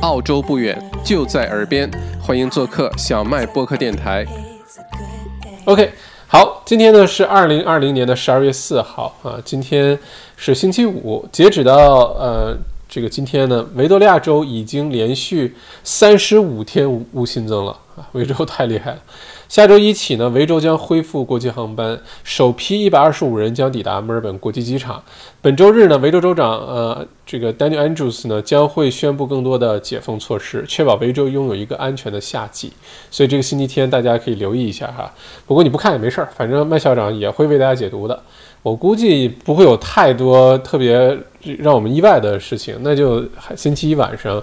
澳洲不远，就在耳边，欢迎做客小麦播客电台。OK，好，今天呢是二零二零年的十二月四号啊，今天是星期五，截止到呃这个今天呢，维多利亚州已经连续三十五天无无新增了啊，维州太厉害了。下周一起呢，维州将恢复国际航班，首批一百二十五人将抵达墨尔本国际机场。本周日呢，维州州长呃，这个 Daniel Andrews 呢将会宣布更多的解封措施，确保维州拥有一个安全的夏季。所以这个星期天大家可以留意一下哈。不过你不看也没事儿，反正麦校长也会为大家解读的。我估计不会有太多特别让我们意外的事情，那就星期一晚上。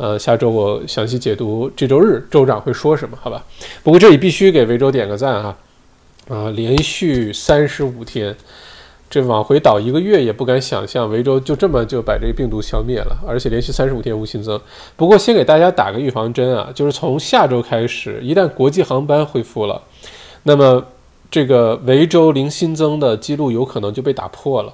呃，下周我详细解读这周日州长会说什么，好吧？不过这里必须给维州点个赞哈，啊，连续三十五天，这往回倒一个月也不敢想象维州就这么就把这个病毒消灭了，而且连续三十五天无新增。不过先给大家打个预防针啊，就是从下周开始，一旦国际航班恢复了，那么这个维州零新增的记录有可能就被打破了。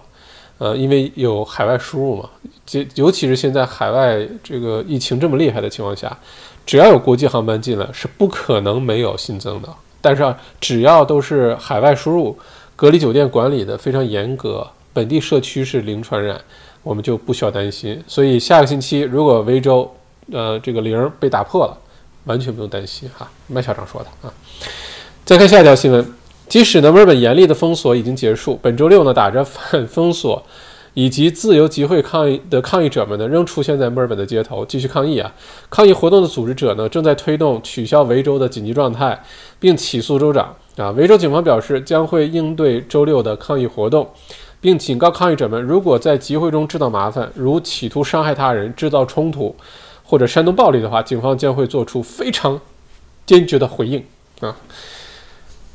呃，因为有海外输入嘛，尤尤其是现在海外这个疫情这么厉害的情况下，只要有国际航班进来，是不可能没有新增的。但是啊，只要都是海外输入，隔离酒店管理的非常严格，本地社区是零传染，我们就不需要担心。所以下个星期如果维州呃这个零被打破了，完全不用担心哈。麦校长说的啊。再看下一条新闻。即使呢，墨尔本严厉的封锁已经结束，本周六呢，打着反 封锁以及自由集会抗议的抗议者们呢，仍出现在墨尔本的街头继续抗议啊。抗议活动的组织者呢，正在推动取消维州的紧急状态，并起诉州长啊。维州警方表示将会应对周六的抗议活动，并警告抗议者们，如果在集会中制造麻烦，如企图伤害他人、制造冲突或者煽动暴力的话，警方将会做出非常坚决的回应啊。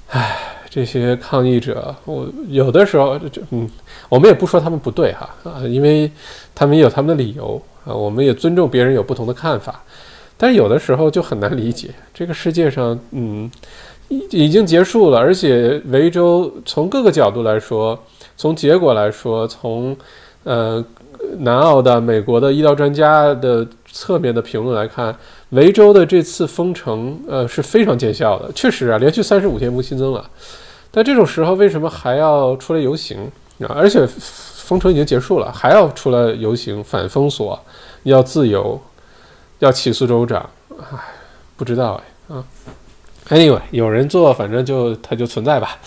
唉。这些抗议者，我有的时候就嗯，我们也不说他们不对哈啊，因为他们也有他们的理由啊，我们也尊重别人有不同的看法，但是有的时候就很难理解，这个世界上嗯，已已经结束了，而且维州从各个角度来说，从结果来说，从呃南澳的美国的医疗专家的侧面的评论来看，维州的这次封城呃是非常见效的，确实啊，连续三十五天不新增了。但这种时候，为什么还要出来游行啊？而且封城已经结束了，还要出来游行反封锁，要自由，要起诉州长？唉，不知道哎啊。Anyway，有人做，反正就它就存在吧。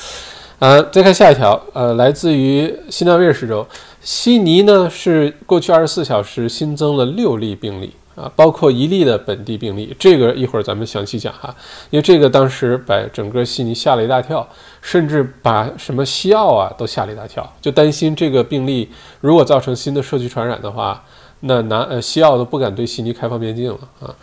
啊，再看下一条，呃，来自于新南威尔士州，悉尼呢是过去二十四小时新增了六例病例。啊，包括一例的本地病例，这个一会儿咱们详细讲哈，因为这个当时把整个悉尼吓了一大跳，甚至把什么西澳啊都吓了一大跳，就担心这个病例如果造成新的社区传染的话，那南呃西澳都不敢对悉尼开放边境了啊。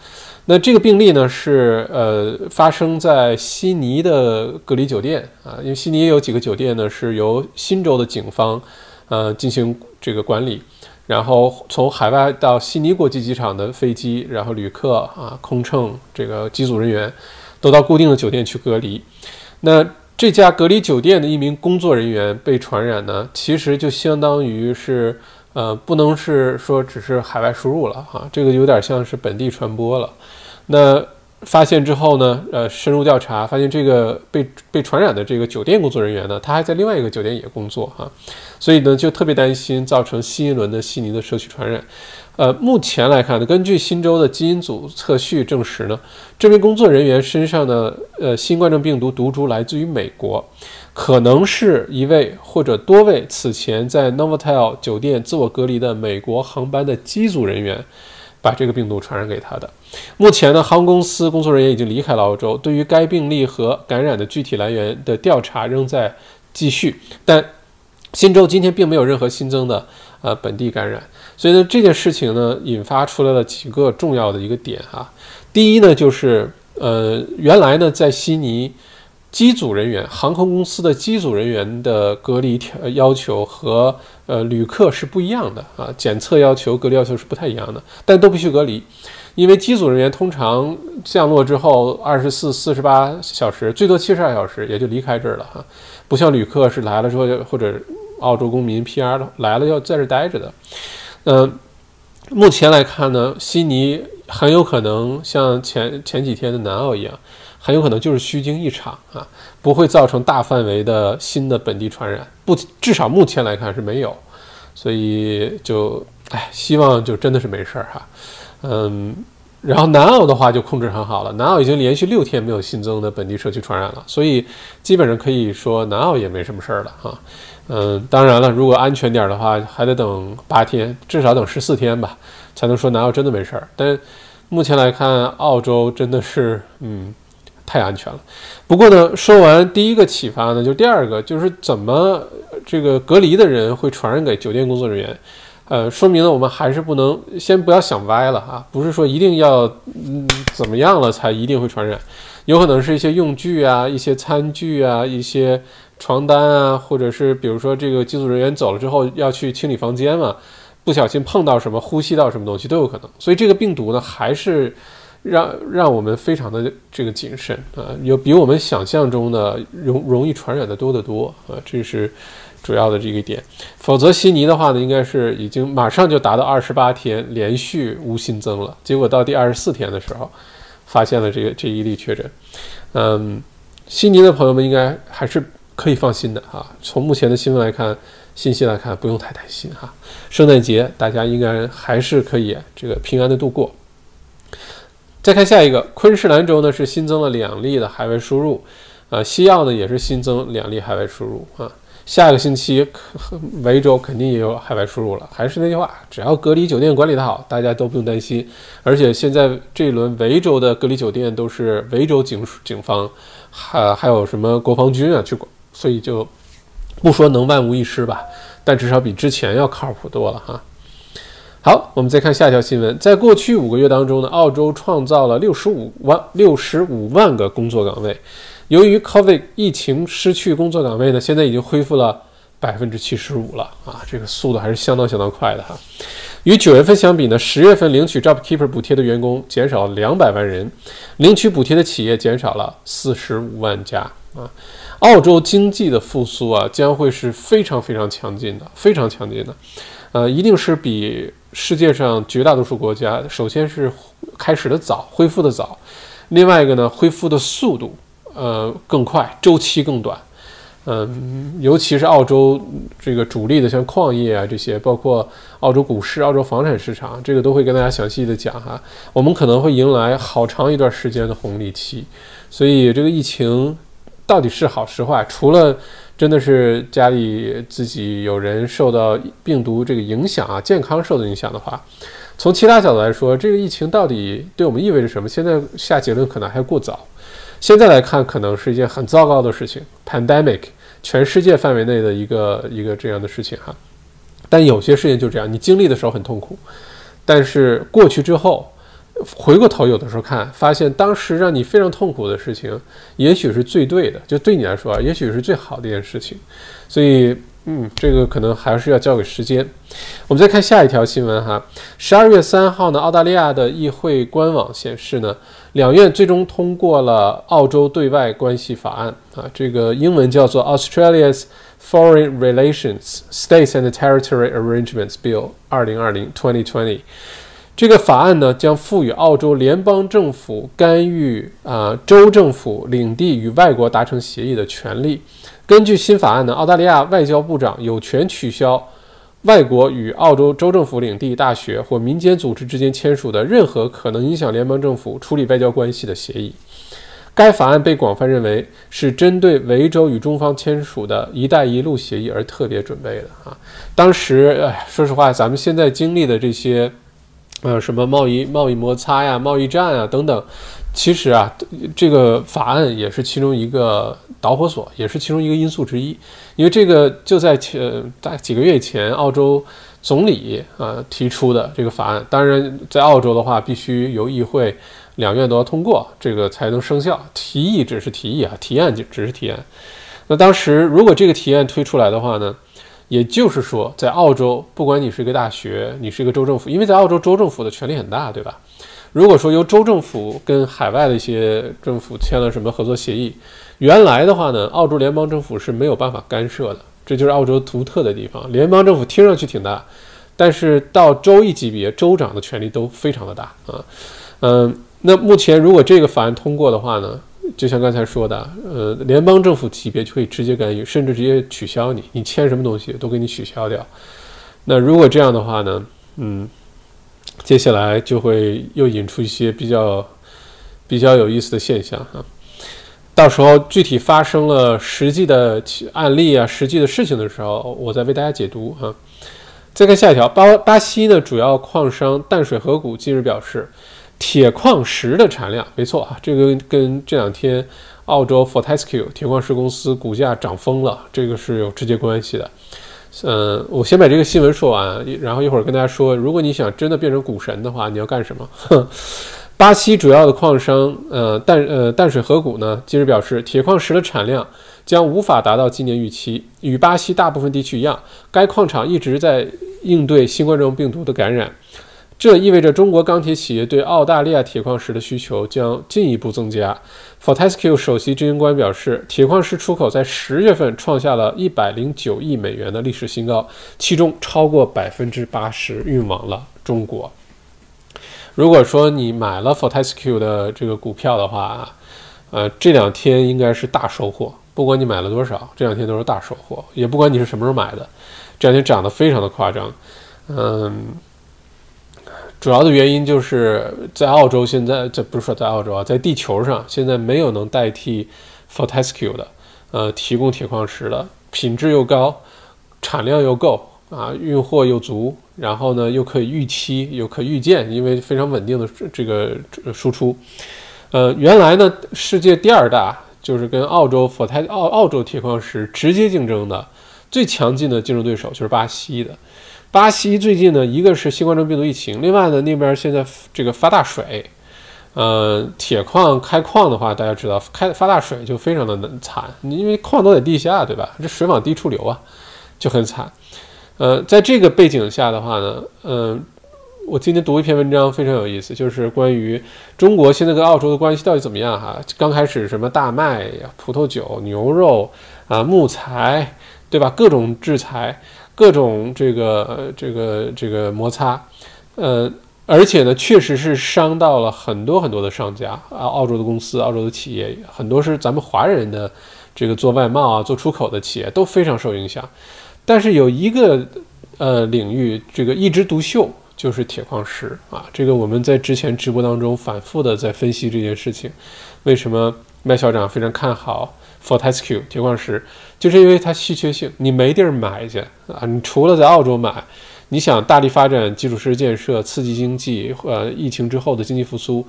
那这个病例呢是呃发生在悉尼的隔离酒店啊，因为悉尼也有几个酒店呢是由新州的警方呃进行这个管理。然后从海外到悉尼国际机场的飞机，然后旅客啊、空乘这个机组人员，都到固定的酒店去隔离。那这家隔离酒店的一名工作人员被传染呢，其实就相当于是呃，不能是说只是海外输入了哈，这个有点像是本地传播了。那发现之后呢，呃，深入调查，发现这个被被传染的这个酒店工作人员呢，他还在另外一个酒店也工作哈，所以呢，就特别担心造成新一轮的悉尼的社区传染。呃，目前来看呢，根据新州的基因组测序证实呢，这名工作人员身上的呃新冠状病毒毒株来自于美国，可能是一位或者多位此前在 Novotel 酒店自我隔离的美国航班的机组人员。把这个病毒传染给他的。目前呢，航空公司工作人员已经离开了澳洲。对于该病例和感染的具体来源的调查仍在继续。但新州今天并没有任何新增的呃本地感染。所以呢，这件事情呢，引发出来了几个重要的一个点哈。第一呢，就是呃，原来呢，在悉尼。机组人员，航空公司的机组人员的隔离条要求和呃旅客是不一样的啊，检测要求、隔离要求是不太一样的，但都必须隔离，因为机组人员通常降落之后二十四、四十八小时，最多七十二小时也就离开这儿了哈，不像旅客是来了之后或者澳洲公民 PR 来了要在这待着的，嗯，目前来看呢，悉尼。很有可能像前前几天的南澳一样，很有可能就是虚惊一场啊，不会造成大范围的新的本地传染，不，至少目前来看是没有，所以就，哎，希望就真的是没事儿哈，嗯。然后南澳的话就控制很好了，南澳已经连续六天没有新增的本地社区传染了，所以基本上可以说南澳也没什么事儿了哈。嗯，当然了，如果安全点的话，还得等八天，至少等十四天吧，才能说南澳真的没事儿。但目前来看，澳洲真的是嗯太安全了。不过呢，说完第一个启发呢，就第二个就是怎么这个隔离的人会传染给酒店工作人员。呃，说明了我们还是不能先不要想歪了啊！不是说一定要嗯怎么样了才一定会传染，有可能是一些用具啊、一些餐具啊、一些床单啊，或者是比如说这个机组人员走了之后要去清理房间嘛，不小心碰到什么、呼吸到什么东西都有可能。所以这个病毒呢，还是让让我们非常的这个谨慎啊，有比我们想象中的容容易传染的多得多啊，这是。主要的这个点，否则悉尼的话呢，应该是已经马上就达到二十八天连续无新增了。结果到第二十四天的时候，发现了这个这一例确诊。嗯，悉尼的朋友们应该还是可以放心的哈。从目前的新闻来看，信息来看，不用太担心哈。圣诞节大家应该还是可以这个平安的度过。再看下一个，昆士兰州呢是新增了两例的海外输入，呃，西澳呢也是新增两例海外输入啊。下个星期，维州肯定也有海外输入了。还是那句话，只要隔离酒店管理的好，大家都不用担心。而且现在这一轮维州的隔离酒店都是维州警警方，还还有什么国防军啊去管，所以就不说能万无一失吧，但至少比之前要靠谱多了哈。好，我们再看下一条新闻，在过去五个月当中呢，澳洲创造了六十五万六十五万个工作岗位。由于 COVID 疫情失去工作岗位呢，现在已经恢复了百分之七十五了啊，这个速度还是相当相当快的哈。与九月份相比呢，十月份领取 JobKeeper 补贴的员工减少两百万人，领取补贴的企业减少了四十五万家啊。澳洲经济的复苏啊，将会是非常非常强劲的，非常强劲的，呃，一定是比世界上绝大多数国家，首先是开始的早，恢复的早，另外一个呢，恢复的速度。呃，更快，周期更短，嗯，尤其是澳洲这个主力的像矿业啊这些，包括澳洲股市、澳洲房产市场，这个都会跟大家详细的讲哈。我们可能会迎来好长一段时间的红利期，所以这个疫情到底是好是坏，除了真的是家里自己有人受到病毒这个影响啊，健康受到影响的话，从其他角度来说，这个疫情到底对我们意味着什么？现在下结论可能还过早。现在来看，可能是一件很糟糕的事情，pandemic，全世界范围内的一个一个这样的事情哈。但有些事情就这样，你经历的时候很痛苦，但是过去之后，回过头有的时候看，发现当时让你非常痛苦的事情，也许是最对的，就对你来说啊，也许是最好的一件事情。所以，嗯，这个可能还是要交给时间。我们再看下一条新闻哈，十二月三号呢，澳大利亚的议会官网显示呢。两院最终通过了澳洲对外关系法案啊，这个英文叫做 Australia's Foreign Relations States and Territory Arrangements Bill 二零二零 twenty twenty。这个法案呢，将赋予澳洲联邦政府干预啊州政府领地与外国达成协议的权利。根据新法案呢，澳大利亚外交部长有权取消。外国与澳洲州政府领地、大学或民间组织之间签署的任何可能影响联邦政府处理外交关系的协议，该法案被广泛认为是针对维州与中方签署的一带一路协议而特别准备的啊。当时，哎，说实话，咱们现在经历的这些，呃，什么贸易贸易摩擦呀、贸易战啊等等。其实啊，这个法案也是其中一个导火索，也是其中一个因素之一。因为这个就在前大几个月前，澳洲总理啊提出的这个法案。当然，在澳洲的话，必须由议会两院都要通过，这个才能生效。提议只是提议啊，提案就只是提案。那当时如果这个提案推出来的话呢，也就是说，在澳洲，不管你是一个大学，你是一个州政府，因为在澳洲州政府的权力很大，对吧？如果说由州政府跟海外的一些政府签了什么合作协议，原来的话呢，澳洲联邦政府是没有办法干涉的，这就是澳洲独特的地方。联邦政府听上去挺大，但是到州一级别，州长的权力都非常的大啊。嗯，那目前如果这个法案通过的话呢，就像刚才说的，呃，联邦政府级别就可以直接干预，甚至直接取消你，你签什么东西都给你取消掉。那如果这样的话呢，嗯，接下来就会又引出一些比较比较有意思的现象哈。到时候具体发生了实际的案例啊，实际的事情的时候，我再为大家解读哈。再看下一条，巴巴西的主要矿商淡水河谷近日表示，铁矿石的产量，没错啊，这个跟这两天澳洲 Fortescue 铁矿石公司股价涨疯了，这个是有直接关系的。嗯，我先把这个新闻说完，然后一会儿跟大家说，如果你想真的变成股神的话，你要干什么？巴西主要的矿商，呃淡呃淡水河谷呢，近日表示，铁矿石的产量将无法达到今年预期。与巴西大部分地区一样，该矿场一直在应对新冠状病毒的感染，这意味着中国钢铁企业对澳大利亚铁矿石的需求将进一步增加。Fortescue 首席执行官表示，铁矿石出口在十月份创下了一百零九亿美元的历史新高，其中超过百分之八十运往了中国。如果说你买了 Fortescue 的这个股票的话，呃，这两天应该是大收获。不管你买了多少，这两天都是大收获。也不管你是什么时候买的，这两天涨得非常的夸张。嗯，主要的原因就是在澳洲现在，这不是说在澳洲啊，在地球上现在没有能代替 Fortescue 的，呃，提供铁矿石的，品质又高，产量又够。啊，运货又足，然后呢又可以预期，又可预见，因为非常稳定的这个输出。呃，原来呢世界第二大就是跟澳洲 Fortescue 澳澳洲铁矿石直接竞争的最强劲的竞争对手就是巴西的。巴西最近呢一个是新冠状病毒疫情，另外呢那边现在这个发大水，呃，铁矿开矿的话，大家知道开发大水就非常的难惨，因为矿都在地下，对吧？这水往低处流啊，就很惨。呃，在这个背景下的话呢，嗯，我今天读一篇文章非常有意思，就是关于中国现在跟澳洲的关系到底怎么样哈？刚开始什么大麦呀、葡萄酒、牛肉啊、木材，对吧？各种制裁，各种这个这个这个摩擦，呃，而且呢，确实是伤到了很多很多的商家啊，澳洲的公司、澳洲的企业，很多是咱们华人的这个做外贸啊、做出口的企业都非常受影响。但是有一个呃领域，这个一枝独秀，就是铁矿石啊。这个我们在之前直播当中反复的在分析这件事情。为什么麦校长非常看好 Fortescue 铁矿石？就是因为它稀缺性，你没地儿买去啊。你除了在澳洲买，你想大力发展基础设施建设，刺激经济，呃，疫情之后的经济复苏，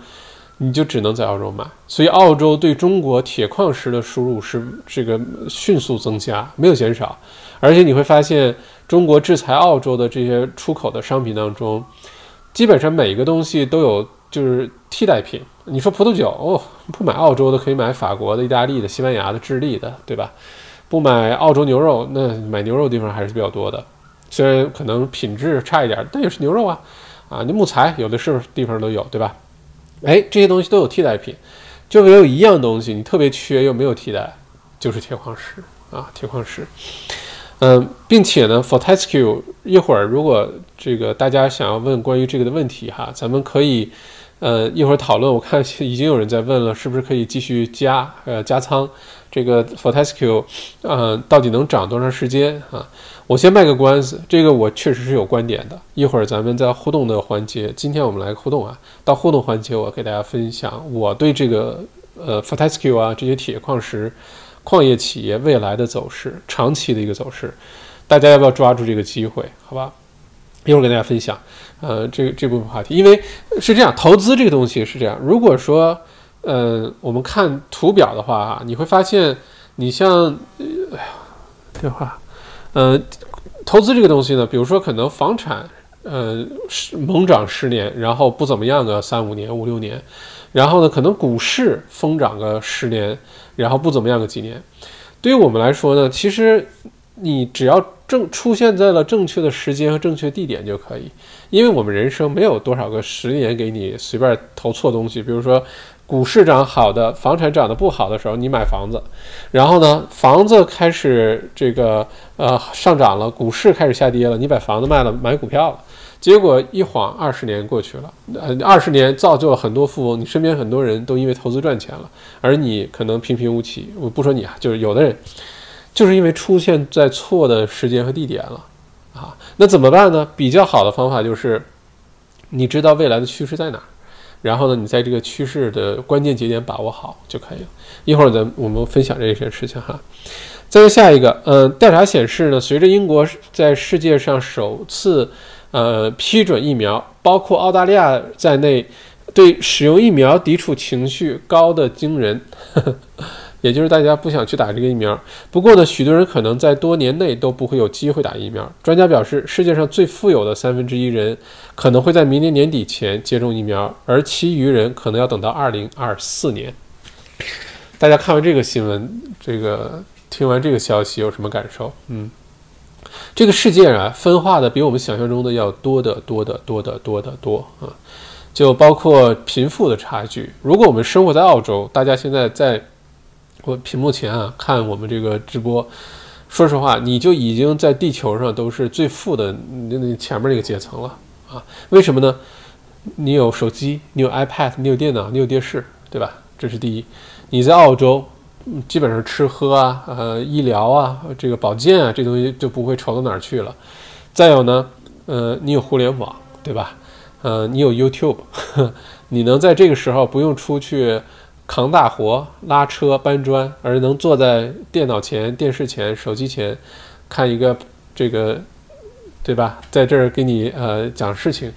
你就只能在澳洲买。所以澳洲对中国铁矿石的输入是这个迅速增加，没有减少。而且你会发现，中国制裁澳洲的这些出口的商品当中，基本上每一个东西都有就是替代品。你说葡萄酒，哦，不买澳洲的可以买法国的、意大利的、西班牙的、智利的，对吧？不买澳洲牛肉，那买牛肉地方还是比较多的。虽然可能品质差一点，但也是牛肉啊。啊，那木材有的是地方都有，对吧？哎，这些东西都有替代品，就唯有一样东西你特别缺又没有替代，就是铁矿石啊，铁矿石。嗯，并且呢，Fortescue 一会儿如果这个大家想要问关于这个的问题哈，咱们可以呃一会儿讨论。我看已经有人在问了，是不是可以继续加呃加仓这个 Fortescue？呃，到底能涨多长时间啊？我先卖个关子，这个我确实是有观点的。一会儿咱们在互动的环节，今天我们来互动啊，到互动环节我给大家分享我对这个呃 Fortescue 啊这些铁矿石。矿业企业未来的走势，长期的一个走势，大家要不要抓住这个机会？好吧，一会儿跟大家分享。呃，这这部分话题，因为是这样，投资这个东西是这样。如果说，呃，我们看图表的话啊，你会发现，你像，哎呀，电话，呃，投资这个东西呢，比如说可能房产，呃，是猛涨十年，然后不怎么样个三五年、五六年，然后呢，可能股市疯涨个十年。然后不怎么样个几年，对于我们来说呢，其实你只要正出现在了正确的时间和正确地点就可以，因为我们人生没有多少个十年给你随便投错东西，比如说股市涨好的，房产涨得不好的时候，你买房子，然后呢，房子开始这个呃上涨了，股市开始下跌了，你把房子卖了，买股票了，结果一晃二十年过去了，呃，二十年造就了很多富翁，你身边很多人都因为投资赚钱了，而你可能平平无奇。我不说你啊，就是有的人，就是因为出现在错的时间和地点了啊，那怎么办呢？比较好的方法就是，你知道未来的趋势在哪儿。然后呢，你在这个趋势的关键节点把握好就可以了。一会儿咱我们分享这些事情哈。再下一个，嗯，调查显示呢，随着英国在世界上首次呃批准疫苗，包括澳大利亚在内，对使用疫苗抵触情绪高的惊人。也就是大家不想去打这个疫苗。不过呢，许多人可能在多年内都不会有机会打疫苗。专家表示，世界上最富有的三分之一人可能会在明年年底前接种疫苗，而其余人可能要等到二零二四年。大家看完这个新闻，这个听完这个消息有什么感受？嗯，这个世界啊，分化的比我们想象中的要多得多得多得多得多啊！就包括贫富的差距。如果我们生活在澳洲，大家现在在。我屏幕前啊，看我们这个直播，说实话，你就已经在地球上都是最富的那那前面那个阶层了啊？为什么呢？你有手机，你有 iPad，你有电脑，你有电视，对吧？这是第一。你在澳洲，基本上吃喝啊、呃医疗啊、这个保健啊，这东西就不会愁到哪儿去了。再有呢，呃，你有互联网，对吧？呃，你有 YouTube，你能在这个时候不用出去。扛大活、拉车、搬砖，而能坐在电脑前、电视前、手机前，看一个这个，对吧？在这儿给你呃讲事情，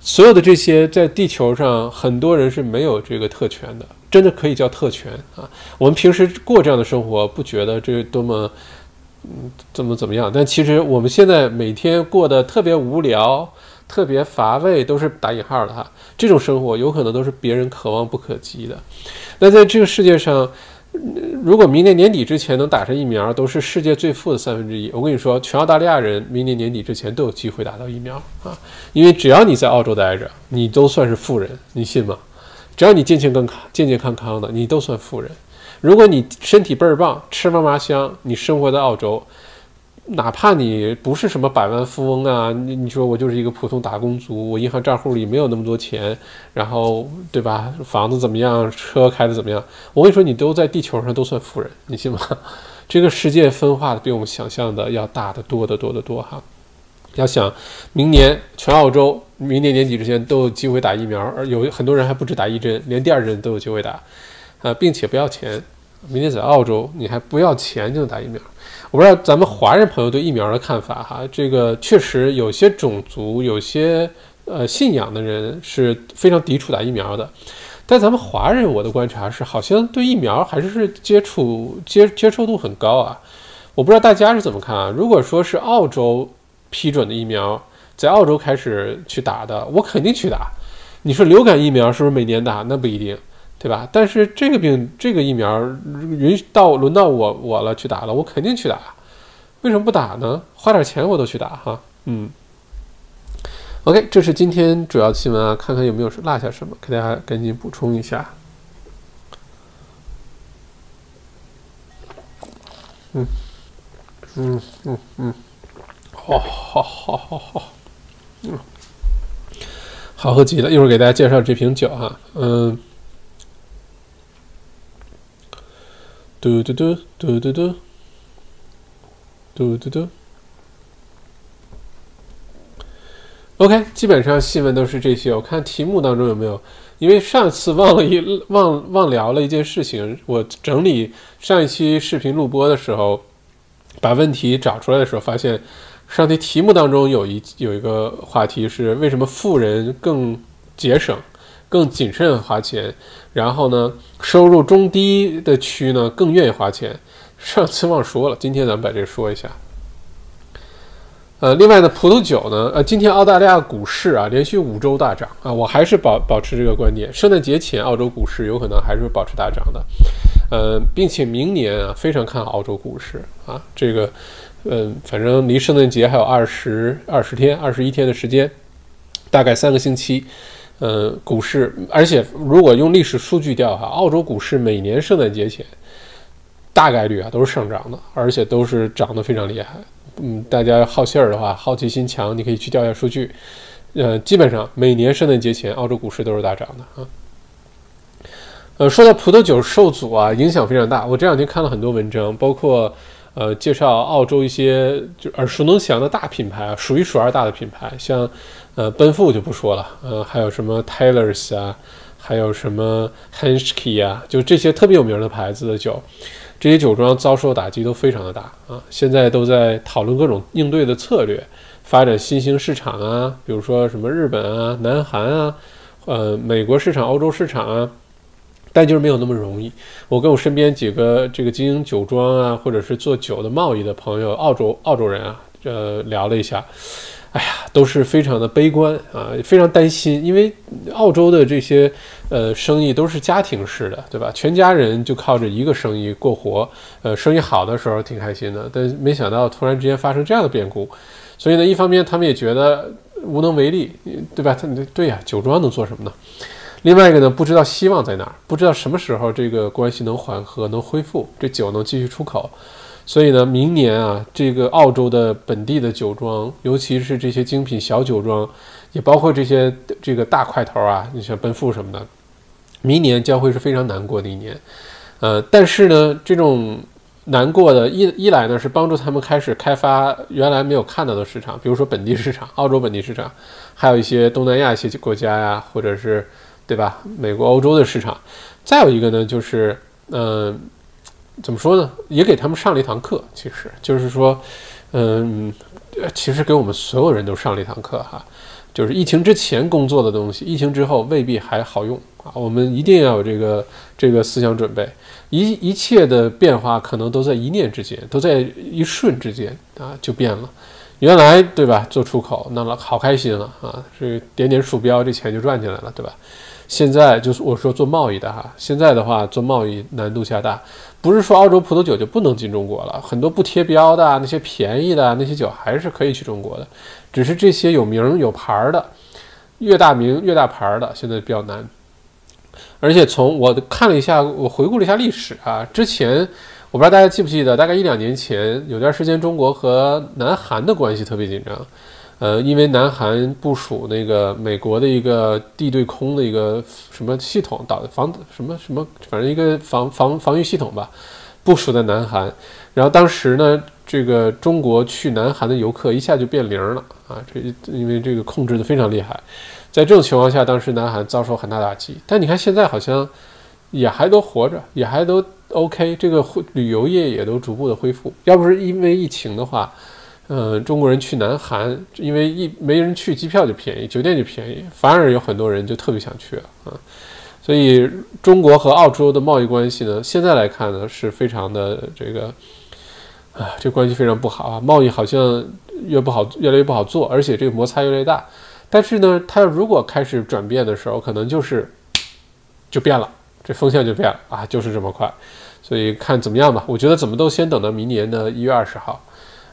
所有的这些在地球上很多人是没有这个特权的，真的可以叫特权啊！我们平时过这样的生活，不觉得这多么嗯怎么怎么样？但其实我们现在每天过得特别无聊。特别乏味，都是打引号的哈。这种生活有可能都是别人可望不可及的。那在这个世界上，如果明年年底之前能打上疫苗，都是世界最富的三分之一。我跟你说，全澳大利亚人明年年底之前都有机会打到疫苗啊！因为只要你在澳洲待着，你都算是富人，你信吗？只要你健健康康、健健康康的，你都算富人。如果你身体倍儿棒，吃嘛嘛香，你生活在澳洲。哪怕你不是什么百万富翁啊，你你说我就是一个普通打工族，我银行账户里没有那么多钱，然后对吧？房子怎么样，车开的怎么样？我跟你说，你都在地球上都算富人，你信吗？这个世界分化的比我们想象的要大得多得多得多哈！要想明年全澳洲明年年底之前都有机会打疫苗，而有很多人还不止打一针，连第二针都有机会打，啊，并且不要钱。明年在澳洲你还不要钱就能打疫苗。我不知道咱们华人朋友对疫苗的看法哈，这个确实有些种族、有些呃信仰的人是非常抵触打疫苗的，但咱们华人我的观察是，好像对疫苗还是是接触接接受度很高啊。我不知道大家是怎么看啊？如果说是澳洲批准的疫苗，在澳洲开始去打的，我肯定去打。你说流感疫苗是不是每年打？那不一定。对吧？但是这个病，这个疫苗允许到轮到我我了去打了，我肯定去打。为什么不打呢？花点钱我都去打哈。嗯。OK，这是今天主要新闻啊，看看有没有落下什么，给大家赶紧补充一下。嗯嗯嗯嗯，好好好好好，嗯，好喝极了。一会儿给大家介绍这瓶酒哈，嗯。嘟嘟嘟嘟嘟嘟嘟嘟嘟。OK，基本上新闻都是这些。我看题目当中有没有？因为上次忘了一忘忘聊了一件事情。我整理上一期视频录播的时候，把问题找出来的时候，发现上题题目当中有一有一个话题是为什么富人更节省。更谨慎花钱，然后呢，收入中低的区呢更愿意花钱。上次忘说了，今天咱们把这说一下。呃，另外呢，葡萄酒呢，呃，今天澳大利亚股市啊连续五周大涨啊，我还是保保持这个观点，圣诞节前澳洲股市有可能还是会保持大涨的。呃，并且明年啊非常看好澳洲股市啊，这个，嗯，反正离圣诞节还有二十二十天、二十一天的时间，大概三个星期。呃，股市，而且如果用历史数据调哈，澳洲股市每年圣诞节前大概率啊都是上涨的，而且都是涨得非常厉害。嗯，大家好信儿的话，好奇心强，你可以去调一下数据。呃，基本上每年圣诞节前，澳洲股市都是大涨的啊。呃，说到葡萄酒受阻啊，影响非常大。我这两天看了很多文章，包括呃介绍澳洲一些就耳熟能详的大品牌啊，数一数二大的品牌，像。呃，奔富就不说了，呃，还有什么 Taylor's 啊，还有什么 h e n s k e 啊，就这些特别有名的牌子的酒，这些酒庄遭受打击都非常的大啊，现在都在讨论各种应对的策略，发展新兴市场啊，比如说什么日本啊、南韩啊，呃，美国市场、欧洲市场啊，但就是没有那么容易。我跟我身边几个这个经营酒庄啊，或者是做酒的贸易的朋友，澳洲澳洲人啊，呃，聊了一下。哎呀，都是非常的悲观啊，非常担心，因为澳洲的这些呃生意都是家庭式的，对吧？全家人就靠着一个生意过活，呃，生意好的时候挺开心的，但没想到突然之间发生这样的变故，所以呢，一方面他们也觉得无能为力，对吧？他对呀，酒庄能做什么呢？另外一个呢，不知道希望在哪儿，不知道什么时候这个关系能缓和、能恢复，这酒能继续出口。所以呢，明年啊，这个澳洲的本地的酒庄，尤其是这些精品小酒庄，也包括这些这个大块头啊，你像奔富什么的，明年将会是非常难过的一年。呃，但是呢，这种难过的一一来呢，是帮助他们开始开发原来没有看到的市场，比如说本地市场、澳洲本地市场，还有一些东南亚一些国家呀，或者是对吧，美国、欧洲的市场。再有一个呢，就是嗯。怎么说呢？也给他们上了一堂课，其实就是说，嗯，其实给我们所有人都上了一堂课哈。就是疫情之前工作的东西，疫情之后未必还好用啊。我们一定要有这个这个思想准备，一一切的变化可能都在一念之间，都在一瞬之间啊就变了。原来对吧，做出口那么好开心了啊，这点点鼠标这钱就赚进来了，对吧？现在就是我说做贸易的哈，现在的话做贸易难度加大，不是说澳洲葡萄酒就不能进中国了，很多不贴标的啊那些便宜的那些酒还是可以去中国的，只是这些有名有牌的，越大名越大牌的现在比较难。而且从我看了一下，我回顾了一下历史啊，之前我不知道大家记不记得，大概一两年前有段时间中国和南韩的关系特别紧张。呃，因为南韩部署那个美国的一个地对空的一个什么系统导防什么什么，反正一个防防防御系统吧，部署在南韩。然后当时呢，这个中国去南韩的游客一下就变零了啊，这因为这个控制的非常厉害。在这种情况下，当时南韩遭受很大打击。但你看现在好像也还都活着，也还都 OK，这个旅游业也都逐步的恢复。要不是因为疫情的话。嗯，中国人去南韩，因为一没人去，机票就便宜，酒店就便宜，反而有很多人就特别想去啊。所以中国和澳洲的贸易关系呢，现在来看呢是非常的这个啊，这关系非常不好啊，贸易好像越不好，越来越不好做，而且这个摩擦越来越大。但是呢，它如果开始转变的时候，可能就是就变了，这风向就变了啊，就是这么快。所以看怎么样吧，我觉得怎么都先等到明年的一月二十号。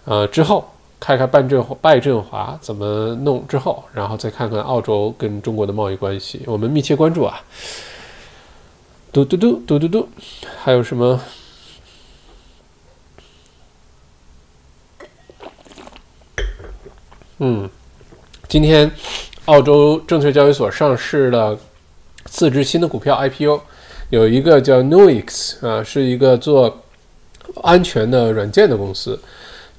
呃，之后看看办振拜振华怎么弄，之后然后再看看澳洲跟中国的贸易关系，我们密切关注啊。嘟嘟嘟嘟嘟嘟，还有什么？嗯，今天澳洲证券交易所上市了四只新的股票 IPO，有一个叫 Nuix 啊，是一个做安全的软件的公司。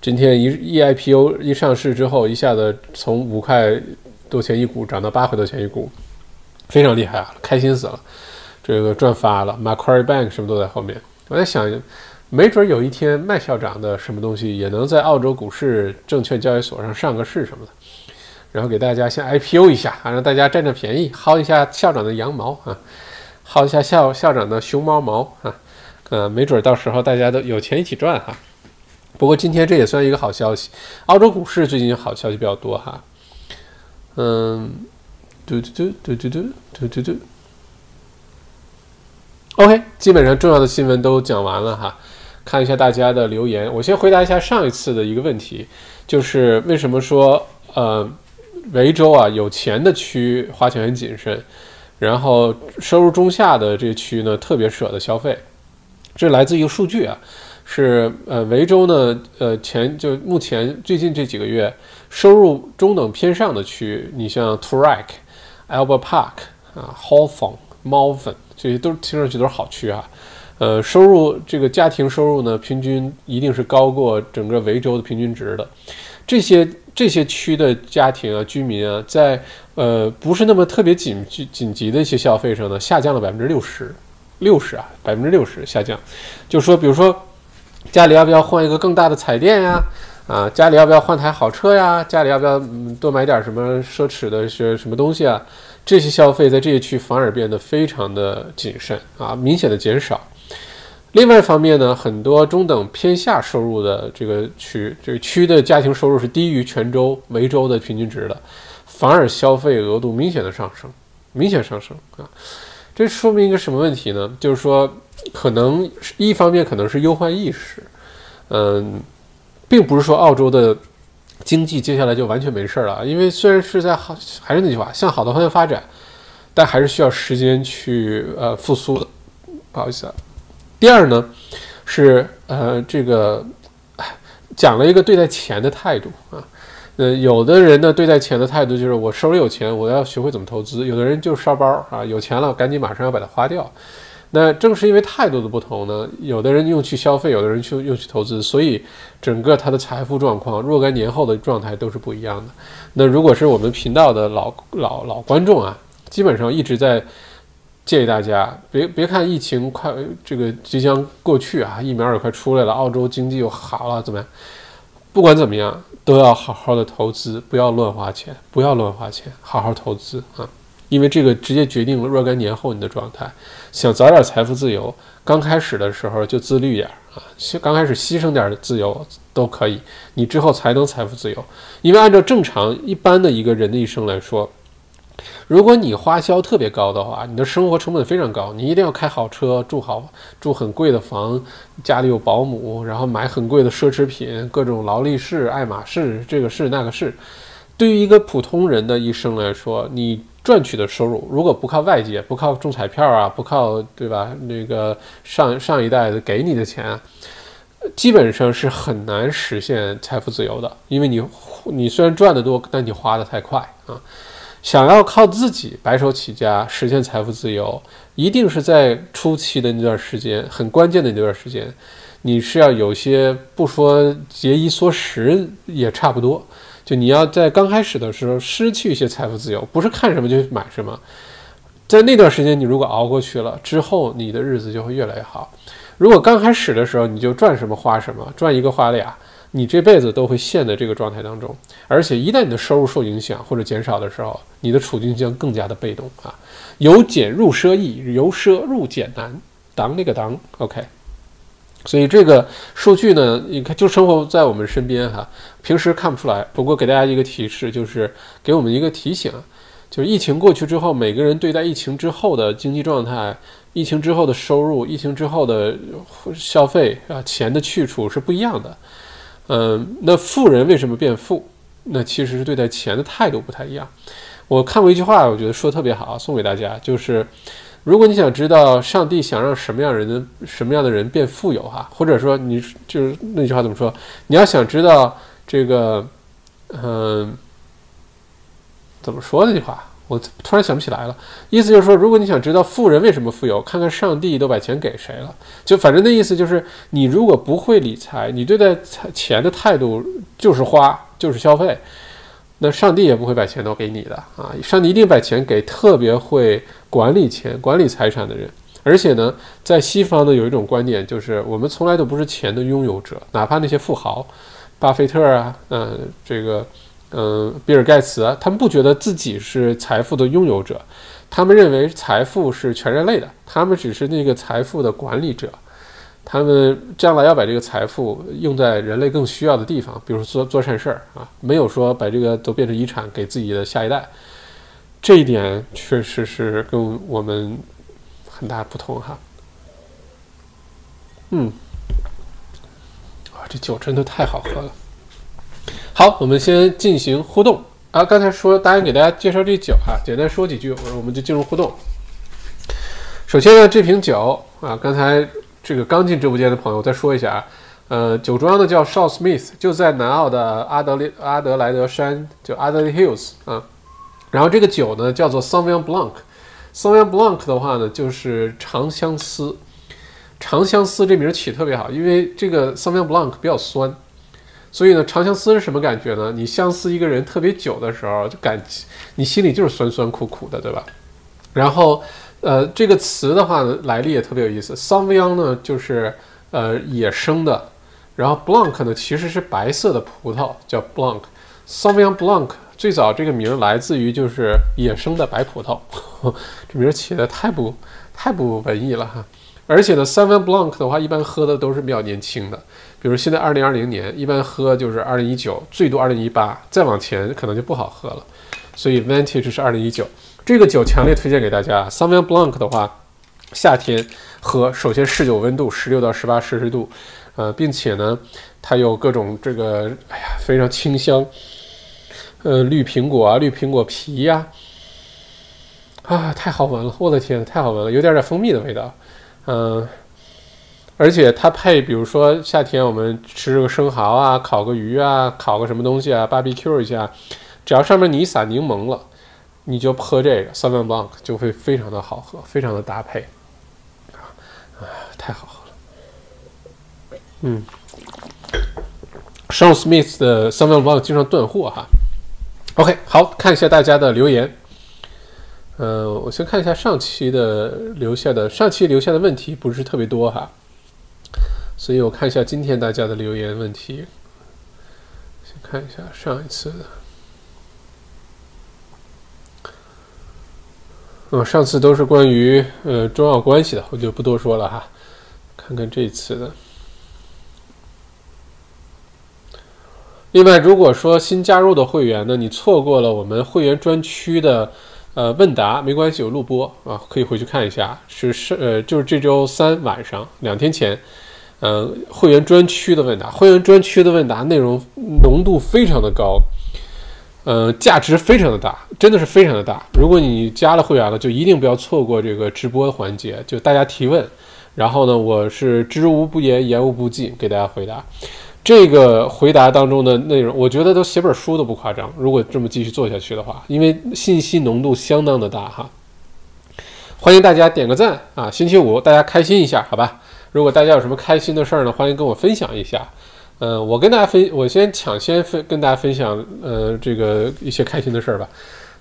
今天一一 IPO 一上市之后，一下子从五块多钱一股涨到八块多钱一股，非常厉害啊，开心死了，这个赚发了。Macquarie Bank 什么都在后面。我在想，没准有一天麦校长的什么东西也能在澳洲股市证券交易所上上个市什么的，然后给大家先 IPO 一下，啊，让大家占占便宜，薅一下校长的羊毛啊，薅一下校校长的熊猫毛啊，呃，没准到时候大家都有钱一起赚哈。不过今天这也算一个好消息，澳洲股市最近好消息比较多哈。嗯，嘟嘟嘟嘟嘟嘟嘟嘟嘟。OK，基本上重要的新闻都讲完了哈。看一下大家的留言，我先回答一下上一次的一个问题，就是为什么说呃维州啊有钱的区花钱很谨慎，然后收入中下的这区呢特别舍得消费。这来自一个数据啊，是呃维州呢呃前就目前最近这几个月收入中等偏上的区，你像 t u r a k、Albert Park 啊、Hawthorne、Malvern 这些都听上去都是好区啊。呃，收入这个家庭收入呢，平均一定是高过整个维州的平均值的。这些这些区的家庭啊，居民啊，在呃不是那么特别紧急紧急的一些消费上呢，下降了百分之六十，六十啊，百分之六十下降。就说，比如说家里要不要换一个更大的彩电呀？啊，家里要不要换台好车呀？家里要不要多买点什么奢侈的些什么东西啊？这些消费在这些区反而变得非常的谨慎啊，明显的减少。另外一方面呢，很多中等偏下收入的这个区，这个区的家庭收入是低于全州维州的平均值的，反而消费额度明显的上升，明显上升啊！这说明一个什么问题呢？就是说，可能一方面可能是忧患意识，嗯，并不是说澳洲的经济接下来就完全没事了，因为虽然是在好，还是那句话，向好的方向发展，但还是需要时间去呃复苏的。不好意思啊。第二呢，是呃这个讲了一个对待钱的态度啊，呃有的人呢对待钱的态度就是我手里有钱，我要学会怎么投资；有的人就是烧包啊，有钱了赶紧马上要把它花掉。那正是因为态度的不同呢，有的人用去消费，有的人去用去投资，所以整个他的财富状况若干年后的状态都是不一样的。那如果是我们频道的老老老观众啊，基本上一直在。建议大家别别看疫情快这个即将过去啊，疫苗也快出来了，澳洲经济又好了，怎么样？不管怎么样，都要好好的投资，不要乱花钱，不要乱花钱，好好投资啊！因为这个直接决定了若干年后你的状态。想早点财富自由，刚开始的时候就自律点啊，刚开始牺牲点自由都可以，你之后才能财富自由。因为按照正常一般的一个人的一生来说。如果你花销特别高的话，你的生活成本非常高，你一定要开好车，住好住很贵的房，家里有保姆，然后买很贵的奢侈品，各种劳力士、爱马仕，这个是那个是。对于一个普通人的一生来说，你赚取的收入如果不靠外界，不靠中彩票啊，不靠对吧？那个上上一代的给你的钱，基本上是很难实现财富自由的，因为你你虽然赚得多，但你花得太快啊。想要靠自己白手起家实现财富自由，一定是在初期的那段时间，很关键的那段时间，你是要有些不说节衣缩食也差不多，就你要在刚开始的时候失去一些财富自由，不是看什么就买什么，在那段时间你如果熬过去了，之后你的日子就会越来越好。如果刚开始的时候你就赚什么花什么，赚一个花俩。你这辈子都会陷在这个状态当中，而且一旦你的收入受影响或者减少的时候，你的处境将更加的被动啊。由俭入奢易，由奢入俭难。当那个当，OK。所以这个数据呢，你看就生活在我们身边哈，平时看不出来。不过给大家一个提示，就是给我们一个提醒，就是疫情过去之后，每个人对待疫情之后的经济状态、疫情之后的收入、疫情之后的消费啊，钱的去处是不一样的。嗯，那富人为什么变富？那其实是对待钱的态度不太一样。我看过一句话，我觉得说的特别好，送给大家，就是如果你想知道上帝想让什么样人的什么样的人变富有哈，或者说你就是那句话怎么说？你要想知道这个，嗯，怎么说那句话？我突然想不起来了，意思就是说，如果你想知道富人为什么富有，看看上帝都把钱给谁了。就反正那意思就是，你如果不会理财，你对待钱的态度就是花，就是消费，那上帝也不会把钱都给你的啊！上帝一定把钱给特别会管理钱、管理财产的人。而且呢，在西方呢，有一种观点，就是我们从来都不是钱的拥有者，哪怕那些富豪，巴菲特啊，嗯，这个。嗯，比尔盖茨，他们不觉得自己是财富的拥有者，他们认为财富是全人类的，他们只是那个财富的管理者，他们将来要把这个财富用在人类更需要的地方，比如做做善事儿啊，没有说把这个都变成遗产给自己的下一代，这一点确实是跟我们很大不同哈。嗯，啊，这酒真的太好喝了。好，我们先进行互动啊，刚才说答应给大家介绍这酒哈，简单说几句，我们就进入互动。首先呢，这瓶酒啊，刚才这个刚进直播间的朋友再说一下啊，呃，酒庄呢叫 Shaw Smith，就在南澳的阿德利阿德莱德山，就 Adelaide Hills 啊。然后这个酒呢叫做 Sauvignon Blanc，Sauvignon Blanc 的话呢就是长相思，长相思这名起特别好，因为这个 Sauvignon Blanc 比较酸。所以呢，长相思是什么感觉呢？你相思一个人特别久的时候，就感你心里就是酸酸苦苦的，对吧？然后，呃，这个词的话呢，来历也特别有意思。Sauvignon 呢，就是呃野生的，然后 Blanc 呢，其实是白色的葡萄，叫 Blanc。Sauvignon Blanc 最早这个名来自于就是野生的白葡萄，这名起的太不太不文艺了哈。而且呢，Sauvignon Blanc 的话，一般喝的都是比较年轻的。比如现在二零二零年，一般喝就是二零一九，最多二零一八，再往前可能就不好喝了。所以 Vintage 是二零一九，这个酒强烈推荐给大家。s a u v i g n Blanc 的话，夏天喝，首先试酒温度十六到十八摄氏度，呃，并且呢，它有各种这个，哎呀，非常清香，呃，绿苹果啊，绿苹果皮呀，啊，太好闻了，我的天，太好闻了，有点点蜂蜜的味道，嗯。而且它配，比如说夏天我们吃个生蚝啊，烤个鱼啊，烤个什么东西啊，barbecue 一下，只要上面你一撒柠檬了，你就喝这个 s a v i n Blanc 就会非常的好喝，非常的搭配，啊，太好喝了。嗯，Sean Smith 的 s a v i n Blanc 经常断货哈。OK，好看一下大家的留言。嗯，我先看一下上期的留下的，上期留下的问题不是特别多哈。所以我看一下今天大家的留言问题，先看一下上一次的。嗯，上次都是关于呃中澳关系的，我就不多说了哈。看看这次的。另外，如果说新加入的会员呢，你错过了我们会员专区的呃问答，没关系，有录播啊，可以回去看一下。是是呃，就是这周三晚上两天前。嗯，会员专区的问答，会员专区的问答内容浓度非常的高，嗯，价值非常的大，真的是非常的大。如果你加了会员了，就一定不要错过这个直播环节，就大家提问，然后呢，我是知无不言，言无不尽，给大家回答。这个回答当中的内容，我觉得都写本书都不夸张。如果这么继续做下去的话，因为信息浓度相当的大哈。欢迎大家点个赞啊！星期五大家开心一下，好吧？如果大家有什么开心的事儿呢，欢迎跟我分享一下。嗯，我跟大家分，我先抢先分跟大家分享，呃，这个一些开心的事儿吧。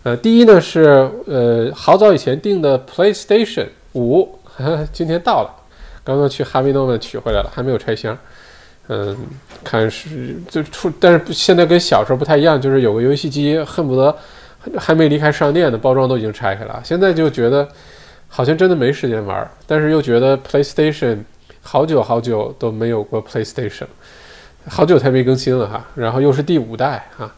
呃，第一呢是，呃，好早以前订的 PlayStation 五，今天到了，刚刚去哈维诺曼取回来了，还没有拆箱。嗯，看是就出，但是现在跟小时候不太一样，就是有个游戏机，恨不得还没离开商店呢，包装都已经拆开了。现在就觉得好像真的没时间玩，但是又觉得 PlayStation。好久好久都没有过 PlayStation，好久才没更新了哈，然后又是第五代啊，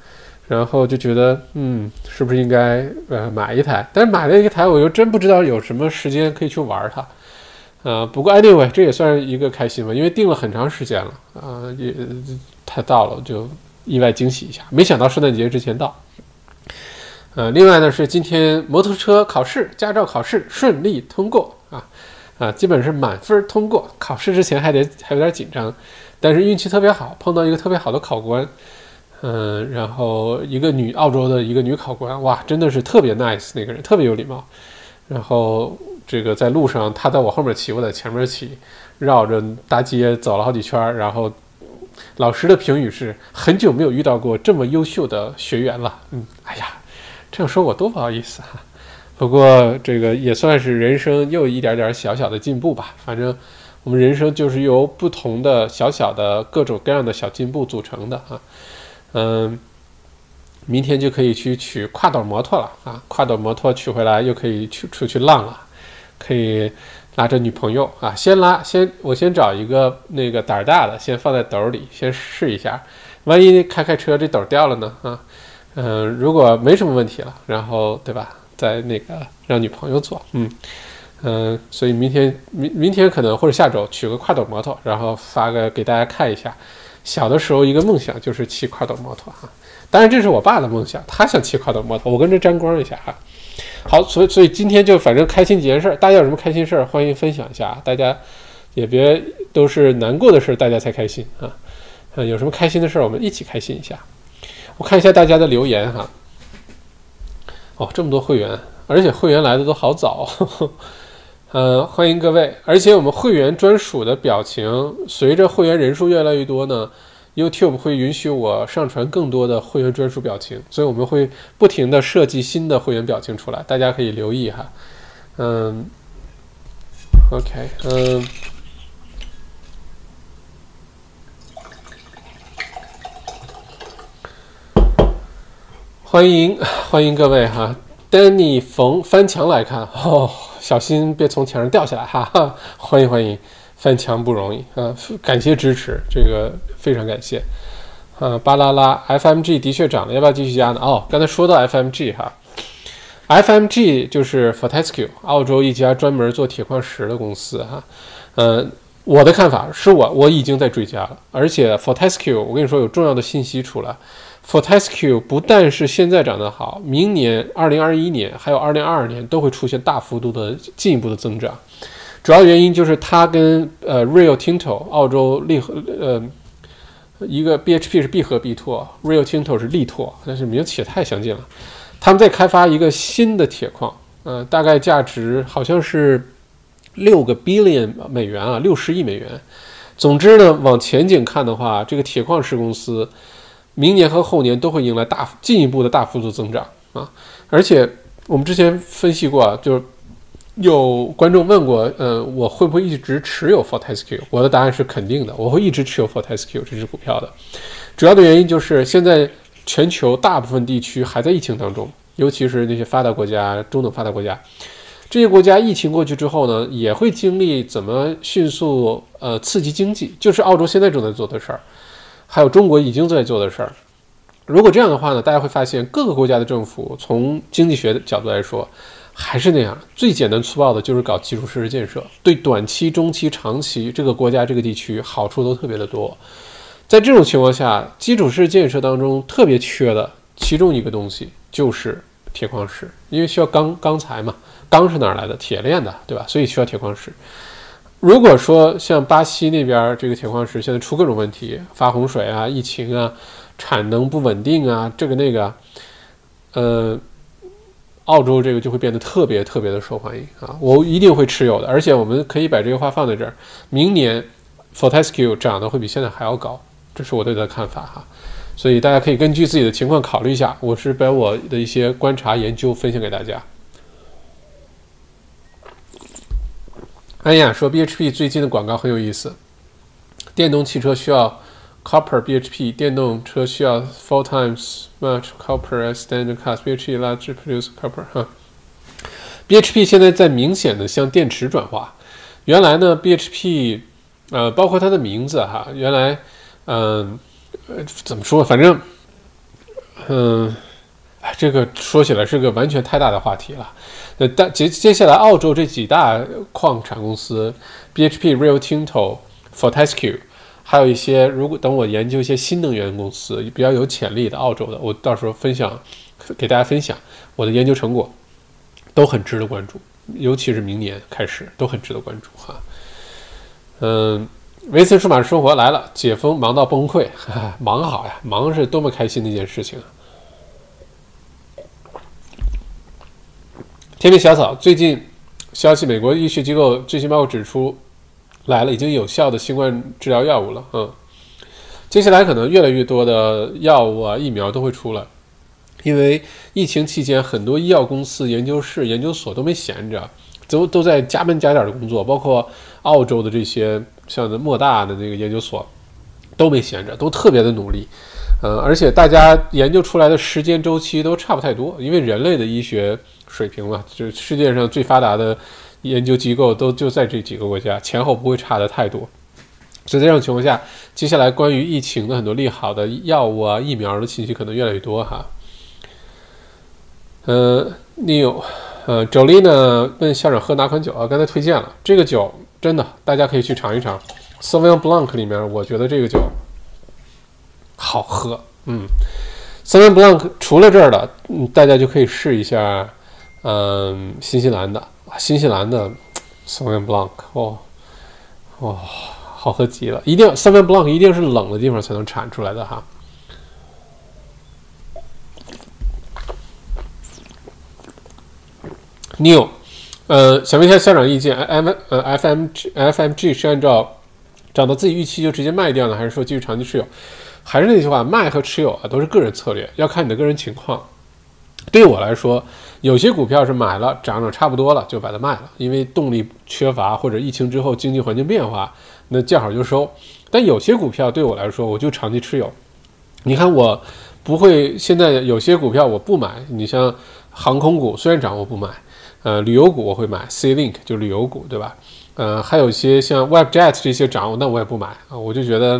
然后就觉得嗯，是不是应该呃买一台？但是买了一台，我又真不知道有什么时间可以去玩它，啊，不过 anyway 这也算是一个开心吧，因为定了很长时间了啊，也它到了就意外惊喜一下，没想到圣诞节之前到。呃，另外呢是今天摩托车考试，驾照考试顺利通过啊。基本是满分通过。考试之前还得还有点紧张，但是运气特别好，碰到一个特别好的考官，嗯，然后一个女澳洲的一个女考官，哇，真的是特别 nice，那个人特别有礼貌。然后这个在路上，她在我后面骑，我在前面骑，绕着大街走了好几圈。然后老师的评语是：很久没有遇到过这么优秀的学员了。嗯，哎呀，这样说我多不好意思哈。不过这个也算是人生又一点点小小的进步吧。反正我们人生就是由不同的小小的各种各样的小进步组成的啊。嗯，明天就可以去取跨斗摩托了啊！跨斗摩托取回来又可以去出去浪了，可以拉着女朋友啊。先拉先，我先找一个那个胆儿大的，先放在兜里先试一下。万一开开车这斗掉了呢？啊，嗯，如果没什么问题了，然后对吧？在那个让女朋友做，嗯嗯，所以明天明明天可能或者下周取个跨斗摩托，然后发个给大家看一下，小的时候一个梦想就是骑跨斗摩托哈，当然这是我爸的梦想，他想骑跨斗摩托，我跟着沾光一下哈。好，所以所以今天就反正开心几件事，大家有什么开心事儿，欢迎分享一下，大家也别都是难过的事，大家才开心啊。嗯，有什么开心的事儿，我们一起开心一下。我看一下大家的留言哈。哦，这么多会员，而且会员来的都好早。呃，欢迎各位，而且我们会员专属的表情，随着会员人数越来越多呢，YouTube 会允许我上传更多的会员专属表情，所以我们会不停的设计新的会员表情出来，大家可以留意哈。嗯，OK，嗯，欢迎欢迎各位哈，Danny 冯翻墙来看哦。小心别从墙上掉下来哈！哈，欢迎欢迎，翻墙不容易啊，感谢支持，这个非常感谢啊！巴拉拉，FMG 的确涨了，要不要继续加呢？哦，刚才说到 FMG 哈，FMG 就是 Fortescue，澳洲一家专门做铁矿石的公司哈。嗯，我的看法是我我已经在追加了，而且 Fortescue 我跟你说有重要的信息出来。Fortescue 不但是现在涨得好，明年二零二一年还有二零二二年都会出现大幅度的进一步的增长。主要原因就是它跟呃 Rio Tinto 澳洲力和呃一个 BHP 是必和必拓，Rio Tinto 是力拓，但是名字起太相近了。他们在开发一个新的铁矿，呃，大概价值好像是六个 billion 美元啊，六十亿美元。总之呢，往前景看的话，这个铁矿石公司。明年和后年都会迎来大进一步的大幅度增长啊！而且我们之前分析过，就是有观众问过，呃，我会不会一直持有 Fortescue？我的答案是肯定的，我会一直持有 Fortescue 这只股票的。主要的原因就是现在全球大部分地区还在疫情当中，尤其是那些发达国家、中等发达国家，这些国家疫情过去之后呢，也会经历怎么迅速呃刺激经济，就是澳洲现在正在做的事儿。还有中国已经在做的事儿，如果这样的话呢，大家会发现各个国家的政府从经济学的角度来说，还是那样，最简单粗暴的就是搞基础设施建设，对短期、中期、长期这个国家这个地区好处都特别的多。在这种情况下，基础设施建设当中特别缺的其中一个东西就是铁矿石，因为需要钢钢材嘛，钢是哪儿来的？铁炼的，对吧？所以需要铁矿石。如果说像巴西那边这个铁矿石现在出各种问题，发洪水啊、疫情啊、产能不稳定啊，这个那个，呃，澳洲这个就会变得特别特别的受欢迎啊！我一定会持有的，而且我们可以把这个话放在这儿，明年 Fortescue 涨得会比现在还要高，这是我对它的看法哈。所以大家可以根据自己的情况考虑一下，我是把我的一些观察研究分享给大家。安雅说：“BHP 最近的广告很有意思。电动汽车需要 copper BHP，电动车需要 four times much copper as standard cars。BHP large produce copper。哈，BHP 现在在明显的向电池转化。原来呢，BHP，呃，包括它的名字哈，原来，嗯，怎么说？反正，嗯，这个说起来是个完全太大的话题了。”呃，但接接下来，澳洲这几大矿产公司，BHP、Rio Tinto、Fortescue，还有一些，如果等我研究一些新能源公司比较有潜力的澳洲的，我到时候分享给大家分享我的研究成果，都很值得关注，尤其是明年开始都很值得关注哈。嗯，维森数码生活来了，解封忙到崩溃，忙好呀，忙是多么开心的一件事情啊！天命小草最近消息，美国医学机构最新报告指出，来了已经有效的新冠治疗药物了。嗯，接下来可能越来越多的药物啊、疫苗都会出来，因为疫情期间很多医药公司、研究室、研究所都没闲着，都都在加班加点的工作，包括澳洲的这些像莫大的那个研究所都没闲着，都特别的努力。嗯，而且大家研究出来的时间周期都差不太多，因为人类的医学。水平嘛，就是世界上最发达的研究机构都就在这几个国家，前后不会差的太多。所以在这种情况下，接下来关于疫情的很多利好的药物啊、疫苗的信息可能越来越多哈。呃，Neil，呃，Jolina 问校长喝哪款酒啊？刚才推荐了这个酒，真的大家可以去尝一尝。Sauvignon Blanc 里面，我觉得这个酒好喝。嗯，Sauvignon Blanc 除了这儿的，嗯，大家就可以试一下，嗯，新西兰的啊，新西兰的 s a u v i n Blanc，哦，哇，好喝极了！一定 s a u v i n Blanc 一定是冷的地方才能产出来的哈。New，呃，想问一下校长意见，M 呃 FMG FMG 是按照涨到自己预期就直接卖掉呢，还是说继续长期持有？还是那句话，卖和持有啊都是个人策略，要看你的个人情况。对我来说，有些股票是买了涨涨差不多了就把它卖了，因为动力缺乏或者疫情之后经济环境变化，那见好就收。但有些股票对我来说，我就长期持有。你看我不会现在有些股票我不买，你像航空股虽然涨我不买。呃，旅游股我会买，C Link 就旅游股，对吧？呃，还有一些像 Webjet 这些涨，那我也不买啊。我就觉得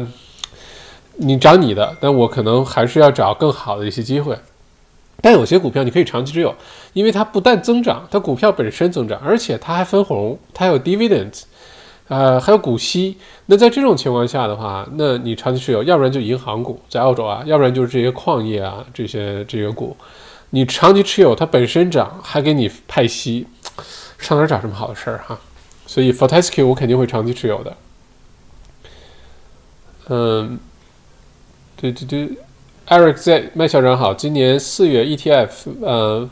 你涨你的，但我可能还是要找更好的一些机会。但有些股票你可以长期持有，因为它不但增长，它股票本身增长，而且它还分红，它有 dividends，呃，还有股息。那在这种情况下的话，那你长期持有，要不然就银行股在澳洲啊，要不然就是这些矿业啊，这些这些股。你长期持有，它本身涨，还给你派息，上哪找这么好的事儿哈？所以 Fortescue 我肯定会长期持有的。嗯，对对对，Eric Z 麦校长好，今年四月 ETF，呃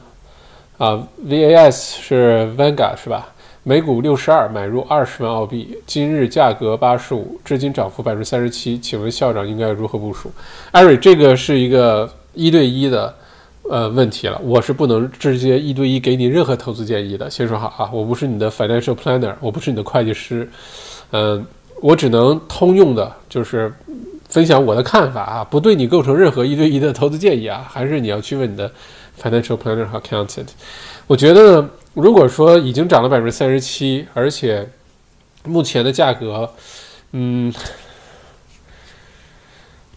啊 VAS 是 vangua 是吧？每股六十二，买入二十万澳币，今日价格八十五，至今涨幅百分之三十七，请问校长应该如何部署？Eric 这个是一个一对一的。呃，问题了，我是不能直接一对一给你任何投资建议的。先说好啊，我不是你的 financial planner，我不是你的会计师，嗯，我只能通用的，就是分享我的看法啊，不对你构成任何一对一的投资建议啊，还是你要去问你的 financial planner 和 accountant。我觉得，如果说已经涨了百分之三十七，而且目前的价格，嗯。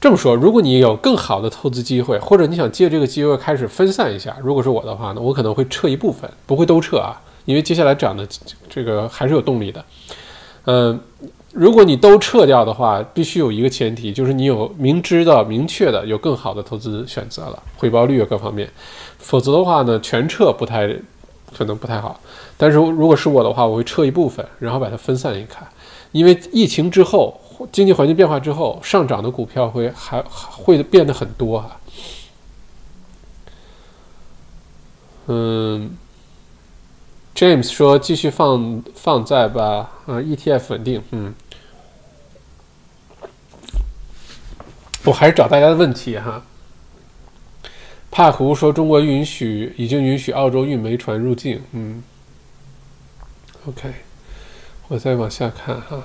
这么说，如果你有更好的投资机会，或者你想借这个机会开始分散一下，如果是我的话呢，我可能会撤一部分，不会都撤啊，因为接下来涨的这个还是有动力的。嗯，如果你都撤掉的话，必须有一个前提，就是你有明知道、明确的有更好的投资选择了，回报率啊各方面，否则的话呢，全撤不太可能不太好。但是如果是我的话，我会撤一部分，然后把它分散一看，因为疫情之后。经济环境变化之后，上涨的股票会还会变得很多啊。嗯，James 说继续放放在吧，啊，ETF 稳定，嗯，我还是找大家的问题哈。帕胡说中国允许已经允许澳洲运煤船入境，嗯，OK，我再往下看哈。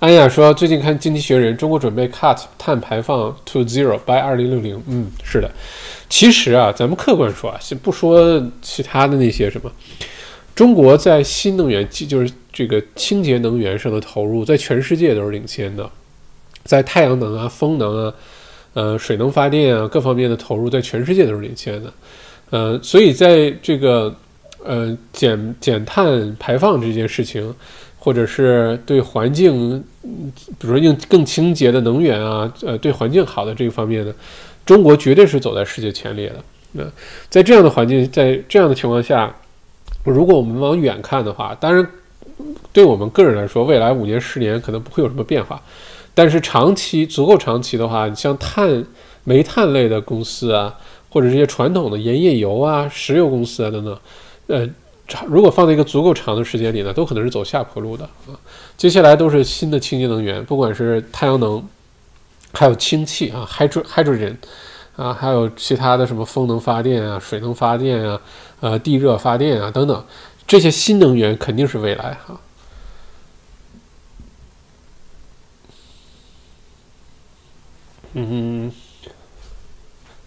安雅说：“最近看《经济学人》，中国准备 cut 碳排放 to zero by 二零六零。嗯，是的。其实啊，咱们客观说啊，先不说其他的那些什么，中国在新能源，就是这个清洁能源上的投入，在全世界都是领先的。在太阳能啊、风能啊、呃、水能发电啊各方面的投入，在全世界都是领先的。呃，所以在这个呃减减碳排放这件事情。”或者是对环境，比如说用更清洁的能源啊，呃，对环境好的这个方面呢，中国绝对是走在世界前列的。那在这样的环境，在这样的情况下，如果我们往远看的话，当然，对我们个人来说，未来五年、十年可能不会有什么变化，但是长期足够长期的话，你像碳、煤炭类的公司啊，或者这些传统的盐业油啊、石油公司啊等等，呃。长如果放在一个足够长的时间里呢，都可能是走下坡路的啊。接下来都是新的清洁能源，不管是太阳能，还有氢气啊，hydro hydrogen 啊，还有其他的什么风能发电啊、水能发电啊、呃地热发电啊等等，这些新能源肯定是未来哈。嗯。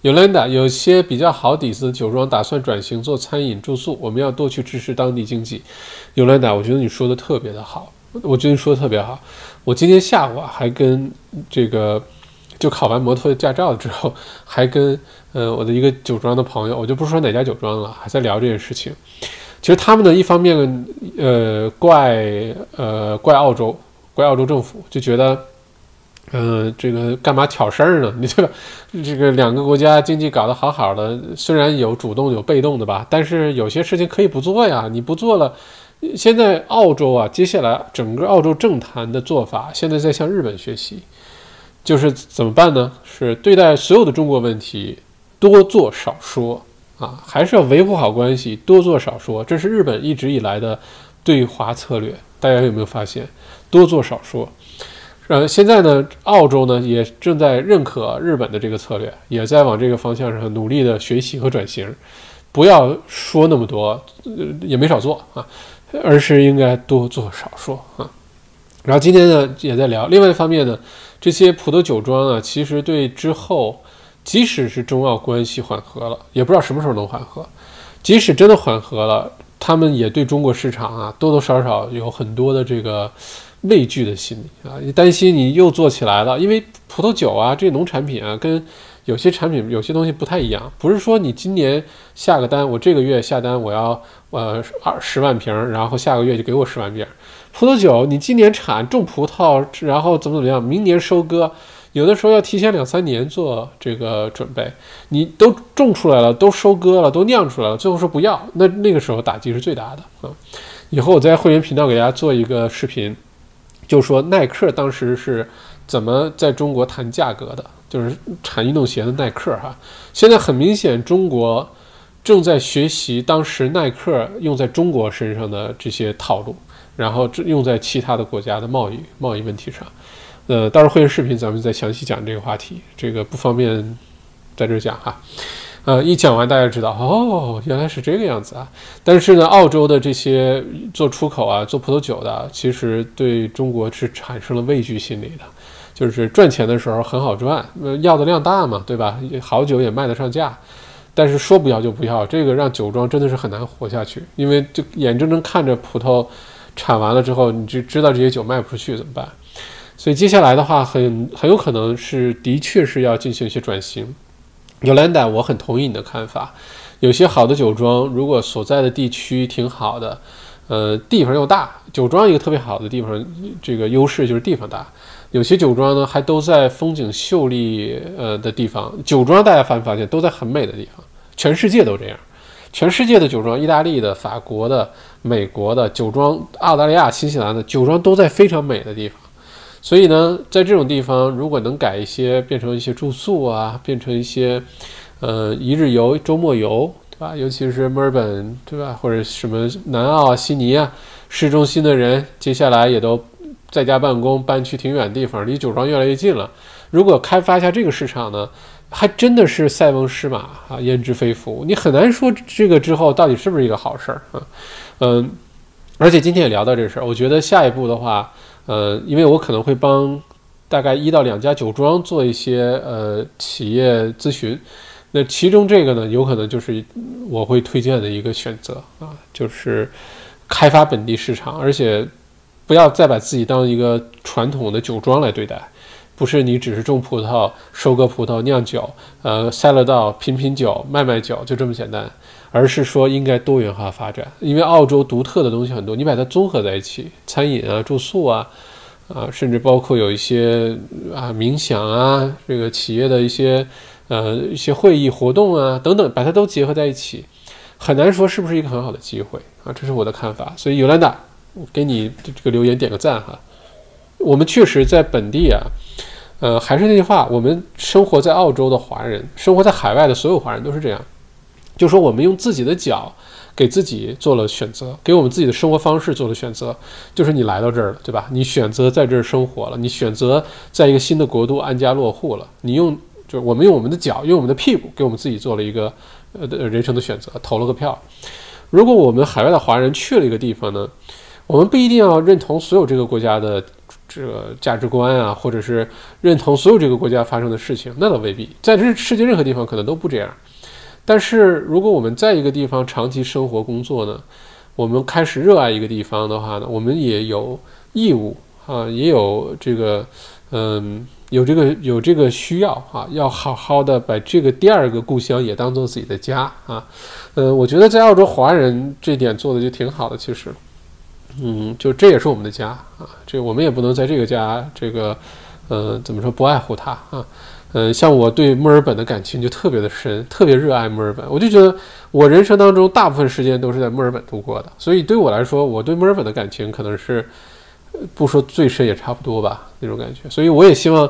，Yolanda，，有些比较好底子的酒庄打算转型做餐饮住宿，我们要多去支持当地经济。Yolanda，，我觉得你说的特别的好，我觉得你说的特别好。我今天下午啊，还跟这个就考完摩托驾照之后，还跟呃我的一个酒庄的朋友，我就不说哪家酒庄了，还在聊这件事情。其实他们呢，一方面呃怪呃怪澳洲，怪澳洲政府，就觉得嗯，这个干嘛挑事儿呢？你这个这个两个国家经济搞得好好的，虽然有主动有被动的吧，但是有些事情可以不做呀。你不做了，现在澳洲啊，接下来整个澳洲政坛的做法，现在在向日本学习，就是怎么办呢？是对待所有的中国问题多做少说啊，还是要维护好关系，多做少说，这是日本一直以来的对华策略。大家有没有发现，多做少说？呃，现在呢，澳洲呢也正在认可日本的这个策略，也在往这个方向上努力的学习和转型。不要说那么多，呃也没少做啊，而是应该多做少说啊。然后今天呢也在聊，另外一方面呢，这些葡萄酒庄啊，其实对之后，即使是中澳关系缓和了，也不知道什么时候能缓和。即使真的缓和了，他们也对中国市场啊多多少少有很多的这个。畏惧的心理啊，你担心你又做起来了，因为葡萄酒啊，这农产品啊，跟有些产品有些东西不太一样，不是说你今年下个单，我这个月下单我要呃二十万瓶，然后下个月就给我十万瓶。葡萄酒你今年产种葡萄，然后怎么怎么样，明年收割，有的时候要提前两三年做这个准备。你都种出来了，都收割了，都酿出来了，最后说不要，那那个时候打击是最大的啊。以后我在会员频道给大家做一个视频。就说耐克当时是怎么在中国谈价格的，就是产运动鞋的耐克哈。现在很明显，中国正在学习当时耐克用在中国身上的这些套路，然后用在其他的国家的贸易贸易问题上。呃，到时候会员视频咱们再详细讲这个话题，这个不方便在这讲哈。呃，一讲完大家知道哦，原来是这个样子啊。但是呢，澳洲的这些做出口啊、做葡萄酒的，其实对中国是产生了畏惧心理的，就是赚钱的时候很好赚，要的量大嘛，对吧？好酒也卖得上价。但是说不要就不要，这个让酒庄真的是很难活下去，因为就眼睁睁看着葡萄产完了之后，你就知道这些酒卖不出去怎么办？所以接下来的话，很很有可能是的确是要进行一些转型。Yolanda，我很同意你的看法。有些好的酒庄，如果所在的地区挺好的，呃，地方又大，酒庄一个特别好的地方，这个优势就是地方大。有些酒庄呢，还都在风景秀丽呃的地方。酒庄大家发没发现都在很美的地方？全世界都这样，全世界的酒庄，意大利的、法国的、美国的酒庄，澳大利亚、新西兰的酒庄都在非常美的地方。所以呢，在这种地方，如果能改一些，变成一些住宿啊，变成一些，呃，一日游、周末游，对吧？尤其是墨尔本，对吧？或者什么南澳、悉尼啊，市中心的人，接下来也都在家办公，搬去挺远地方，离酒庄越来越近了。如果开发一下这个市场呢，还真的是塞翁失马啊，焉知非福。你很难说这个之后到底是不是一个好事儿啊？嗯，而且今天也聊到这事儿，我觉得下一步的话。呃，因为我可能会帮大概一到两家酒庄做一些呃企业咨询，那其中这个呢，有可能就是我会推荐的一个选择啊，就是开发本地市场，而且不要再把自己当一个传统的酒庄来对待，不是你只是种葡萄、收割葡萄、酿酒，呃，塞了道品品酒、卖卖酒，就这么简单。而是说应该多元化发展，因为澳洲独特的东西很多，你把它综合在一起，餐饮啊、住宿啊，啊，甚至包括有一些啊冥想啊，这个企业的一些呃一些会议活动啊等等，把它都结合在一起，很难说是不是一个很好的机会啊，这是我的看法。所以尤兰达，给你这个留言点个赞哈。我们确实在本地啊，呃，还是那句话，我们生活在澳洲的华人，生活在海外的所有华人都是这样。就说我们用自己的脚给自己做了选择，给我们自己的生活方式做了选择。就是你来到这儿了，对吧？你选择在这儿生活了，你选择在一个新的国度安家落户了。你用，就是我们用我们的脚，用我们的屁股，给我们自己做了一个呃人生的选择，投了个票。如果我们海外的华人去了一个地方呢，我们不一定要认同所有这个国家的这个价值观啊，或者是认同所有这个国家发生的事情，那倒未必。在这世界任何地方可能都不这样。但是，如果我们在一个地方长期生活工作呢，我们开始热爱一个地方的话呢，我们也有义务啊，也有这个，嗯，有这个有这个需要啊，要好好的把这个第二个故乡也当做自己的家啊。嗯，我觉得在澳洲华人这点做的就挺好的，其实，嗯，就这也是我们的家啊，这我们也不能在这个家这个。呃，怎么说不爱护它啊？嗯，像我对墨尔本的感情就特别的深，特别热爱墨尔本。我就觉得我人生当中大部分时间都是在墨尔本度过的，所以对我来说，我对墨尔本的感情可能是不说最深也差不多吧那种感觉。所以我也希望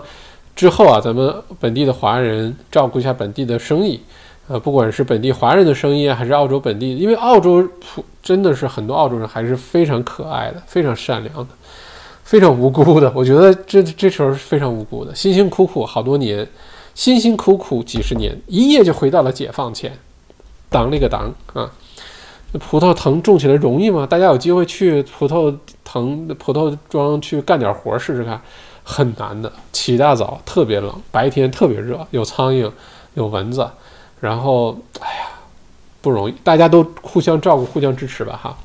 之后啊，咱们本地的华人照顾一下本地的生意，呃，不管是本地华人的生意，还是澳洲本地，因为澳洲普真的是很多澳洲人还是非常可爱的，非常善良的。非常无辜的，我觉得这这时候是非常无辜的，辛辛苦苦好多年，辛辛苦苦几十年，一夜就回到了解放前，当那个当啊！葡萄藤种起来容易吗？大家有机会去葡萄藤葡萄庄去干点活试试看，很难的。起大早特别冷，白天特别热，有苍蝇，有蚊子，然后哎呀，不容易，大家都互相照顾，互相支持吧，哈。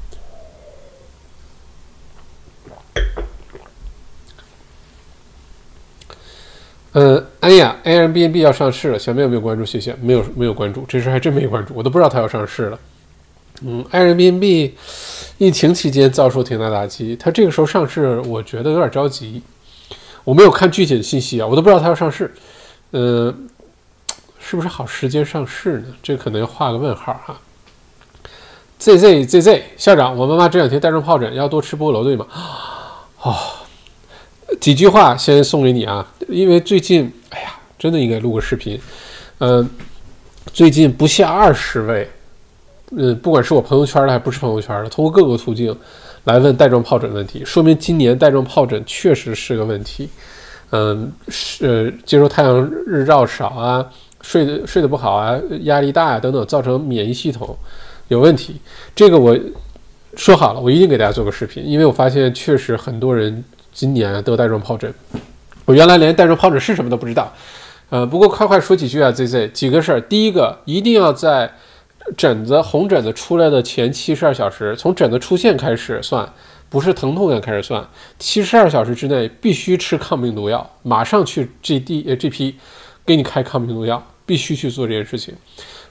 嗯，哎呀，Airbnb 要上市了，小妹有没有关注？谢谢，没有，没有关注，这事还真没关注，我都不知道它要上市了。嗯，Airbnb 疫情期间遭受挺大打击，它这个时候上市，我觉得有点着急。我没有看具体的信息啊，我都不知道它要上市。呃，是不是好时间上市呢？这可能要画个问号哈。ZZZZ 校长，我妈妈这两天带状疱疹，要多吃菠萝，对吗？哦。几句话先送给你啊，因为最近，哎呀，真的应该录个视频。嗯，最近不下二十位，嗯，不管是我朋友圈的还不是朋友圈的，通过各个途径来问带状疱疹问题，说明今年带状疱疹确实是个问题。嗯，是接受太阳日照少啊，睡得睡得不好啊，压力大啊等等，造成免疫系统有问题。这个我说好了，我一定给大家做个视频，因为我发现确实很多人。今年得带状疱疹，我原来连带状疱疹是什么都不知道。呃，不过快快说几句啊，Z Z 几个事儿。第一个，一定要在疹子红疹子出来的前七十二小时，从疹子出现开始算，不是疼痛感开始算，七十二小时之内必须吃抗病毒药，马上去 G D 呃 G P 给你开抗病毒药，必须去做这件事情。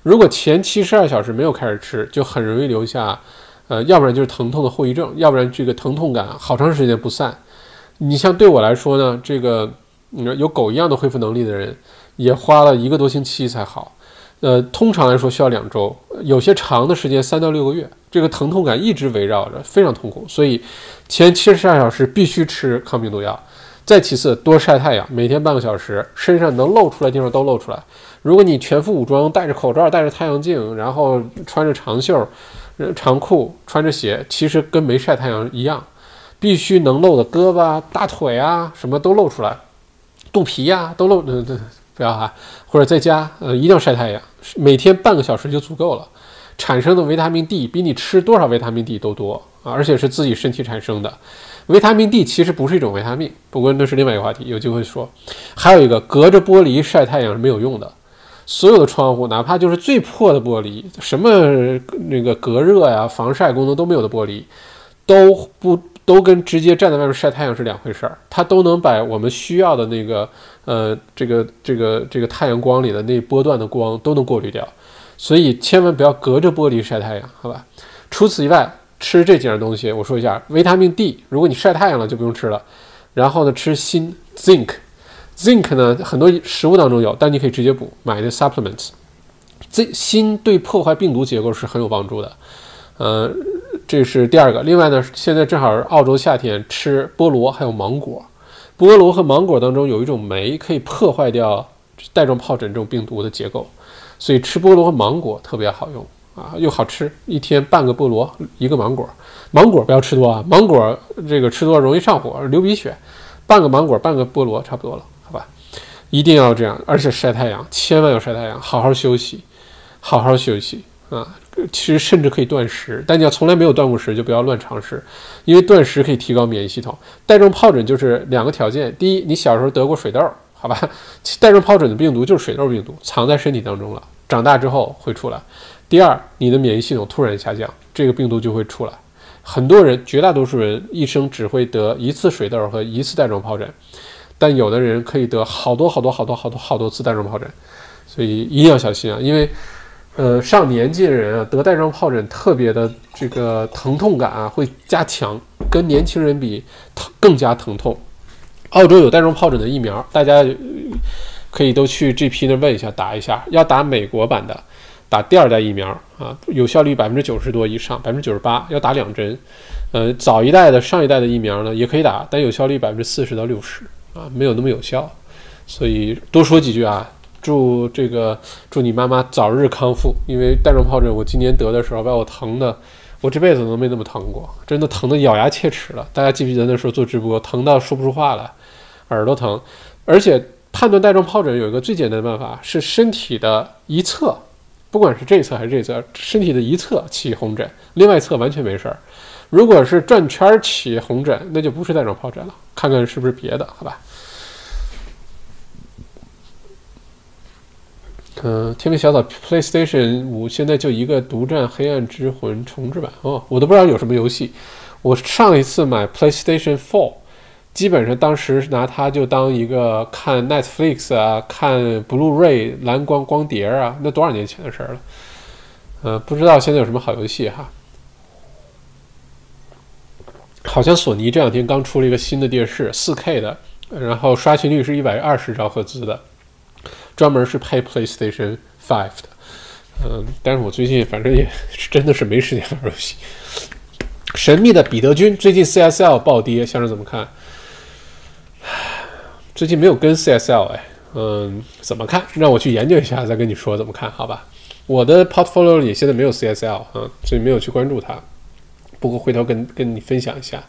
如果前七十二小时没有开始吃，就很容易留下，呃，要不然就是疼痛的后遗症，要不然这个疼痛感好长时间不散。你像对我来说呢，这个有狗一样的恢复能力的人，也花了一个多星期才好。呃，通常来说需要两周，有些长的时间三到六个月，这个疼痛感一直围绕着，非常痛苦。所以前七十二小时必须吃抗病毒药。再其次，多晒太阳，每天半个小时，身上能露出来地方都露出来。如果你全副武装，戴着口罩，戴着太阳镜，然后穿着长袖、长裤，穿着鞋，其实跟没晒太阳一样。必须能露的胳膊、大腿啊，什么都露出来，肚皮呀都露，呃，不要哈，或者在家，呃，一定要晒太阳，每天半个小时就足够了。产生的维他命 D 比你吃多少维他命 D 都多啊，而且是自己身体产生的。维他命 D 其实不是一种维他命，不过那是另外一个话题，有机会说。还有一个，隔着玻璃晒太阳是没有用的，所有的窗户，哪怕就是最破的玻璃，什么那个隔热呀、防晒功能都没有的玻璃，都不。都跟直接站在外面晒太阳是两回事儿，它都能把我们需要的那个，呃，这个这个这个太阳光里的那波段的光都能过滤掉，所以千万不要隔着玻璃晒太阳，好吧？除此以外，吃这几样东西，我说一下，维他命 D，如果你晒太阳了就不用吃了，然后呢，吃锌 （zinc），zinc 呢很多食物当中有，但你可以直接补，买的 supplements。这锌对破坏病毒结构是很有帮助的，呃。这是第二个。另外呢，现在正好是澳洲夏天，吃菠萝还有芒果。菠萝和芒果当中有一种酶可以破坏掉带状疱疹这种病毒的结构，所以吃菠萝和芒果特别好用啊，又好吃。一天半个菠萝，一个芒果。芒果不要吃多啊，芒果这个吃多容易上火、流鼻血。半个芒果，半个菠萝差不多了，好吧？一定要这样，而且晒太阳，千万要晒太阳，好好休息，好好休息啊。其实甚至可以断食，但你要从来没有断过食，就不要乱尝试，因为断食可以提高免疫系统。带状疱疹就是两个条件：第一，你小时候得过水痘，好吧？带状疱疹的病毒就是水痘病毒，藏在身体当中了，长大之后会出来；第二，你的免疫系统突然下降，这个病毒就会出来。很多人，绝大多数人一生只会得一次水痘和一次带状疱疹，但有的人可以得好多好多好多好多好多次带状疱疹，所以一定要小心啊，因为。呃，上年纪的人啊，得带状疱疹特别的这个疼痛感啊会加强，跟年轻人比疼更加疼痛。澳洲有带状疱疹的疫苗，大家可以都去 GP 那问一下，打一下。要打美国版的，打第二代疫苗啊，有效率百分之九十多以上，百分之九十八，要打两针。呃，早一代的、上一代的疫苗呢，也可以打，但有效率百分之四十到六十啊，没有那么有效。所以多说几句啊，祝这个祝你妈妈早日康复。因为带状疱疹，我今年得的时候把我疼的，我这辈子都没那么疼过，真的疼的咬牙切齿了。大家记不记得那时候做直播，疼到说不出话来，耳朵疼。而且判断带状疱疹有一个最简单的办法，是身体的一侧，不管是这一侧还是这一侧，身体的一侧起红疹，另外一侧完全没事儿。如果是转圈起红疹，那就不是带状疱疹了，看看是不是别的，好吧？嗯，天命小岛 PlayStation 五现在就一个独占《黑暗之魂》重置版哦，我都不知道有什么游戏。我上一次买 PlayStation Four，基本上当时拿它就当一个看 Netflix 啊、看 Blu-ray 蓝光光碟啊，那多少年前的事儿了。呃，不知道现在有什么好游戏哈。好像索尼这两天刚出了一个新的电视，4K 的，然后刷新率是一百二十兆赫兹的，专门是配 PlayStation Five 的。嗯，但是我最近反正也真的是没时间玩游戏。神秘的彼得君最近 CSL 暴跌，先生怎么看？最近没有跟 CSL 哎，嗯，怎么看？让我去研究一下再跟你说怎么看好吧？我的 portfolio 里现在没有 CSL 啊，所以没有去关注它。不过回头跟跟你分享一下，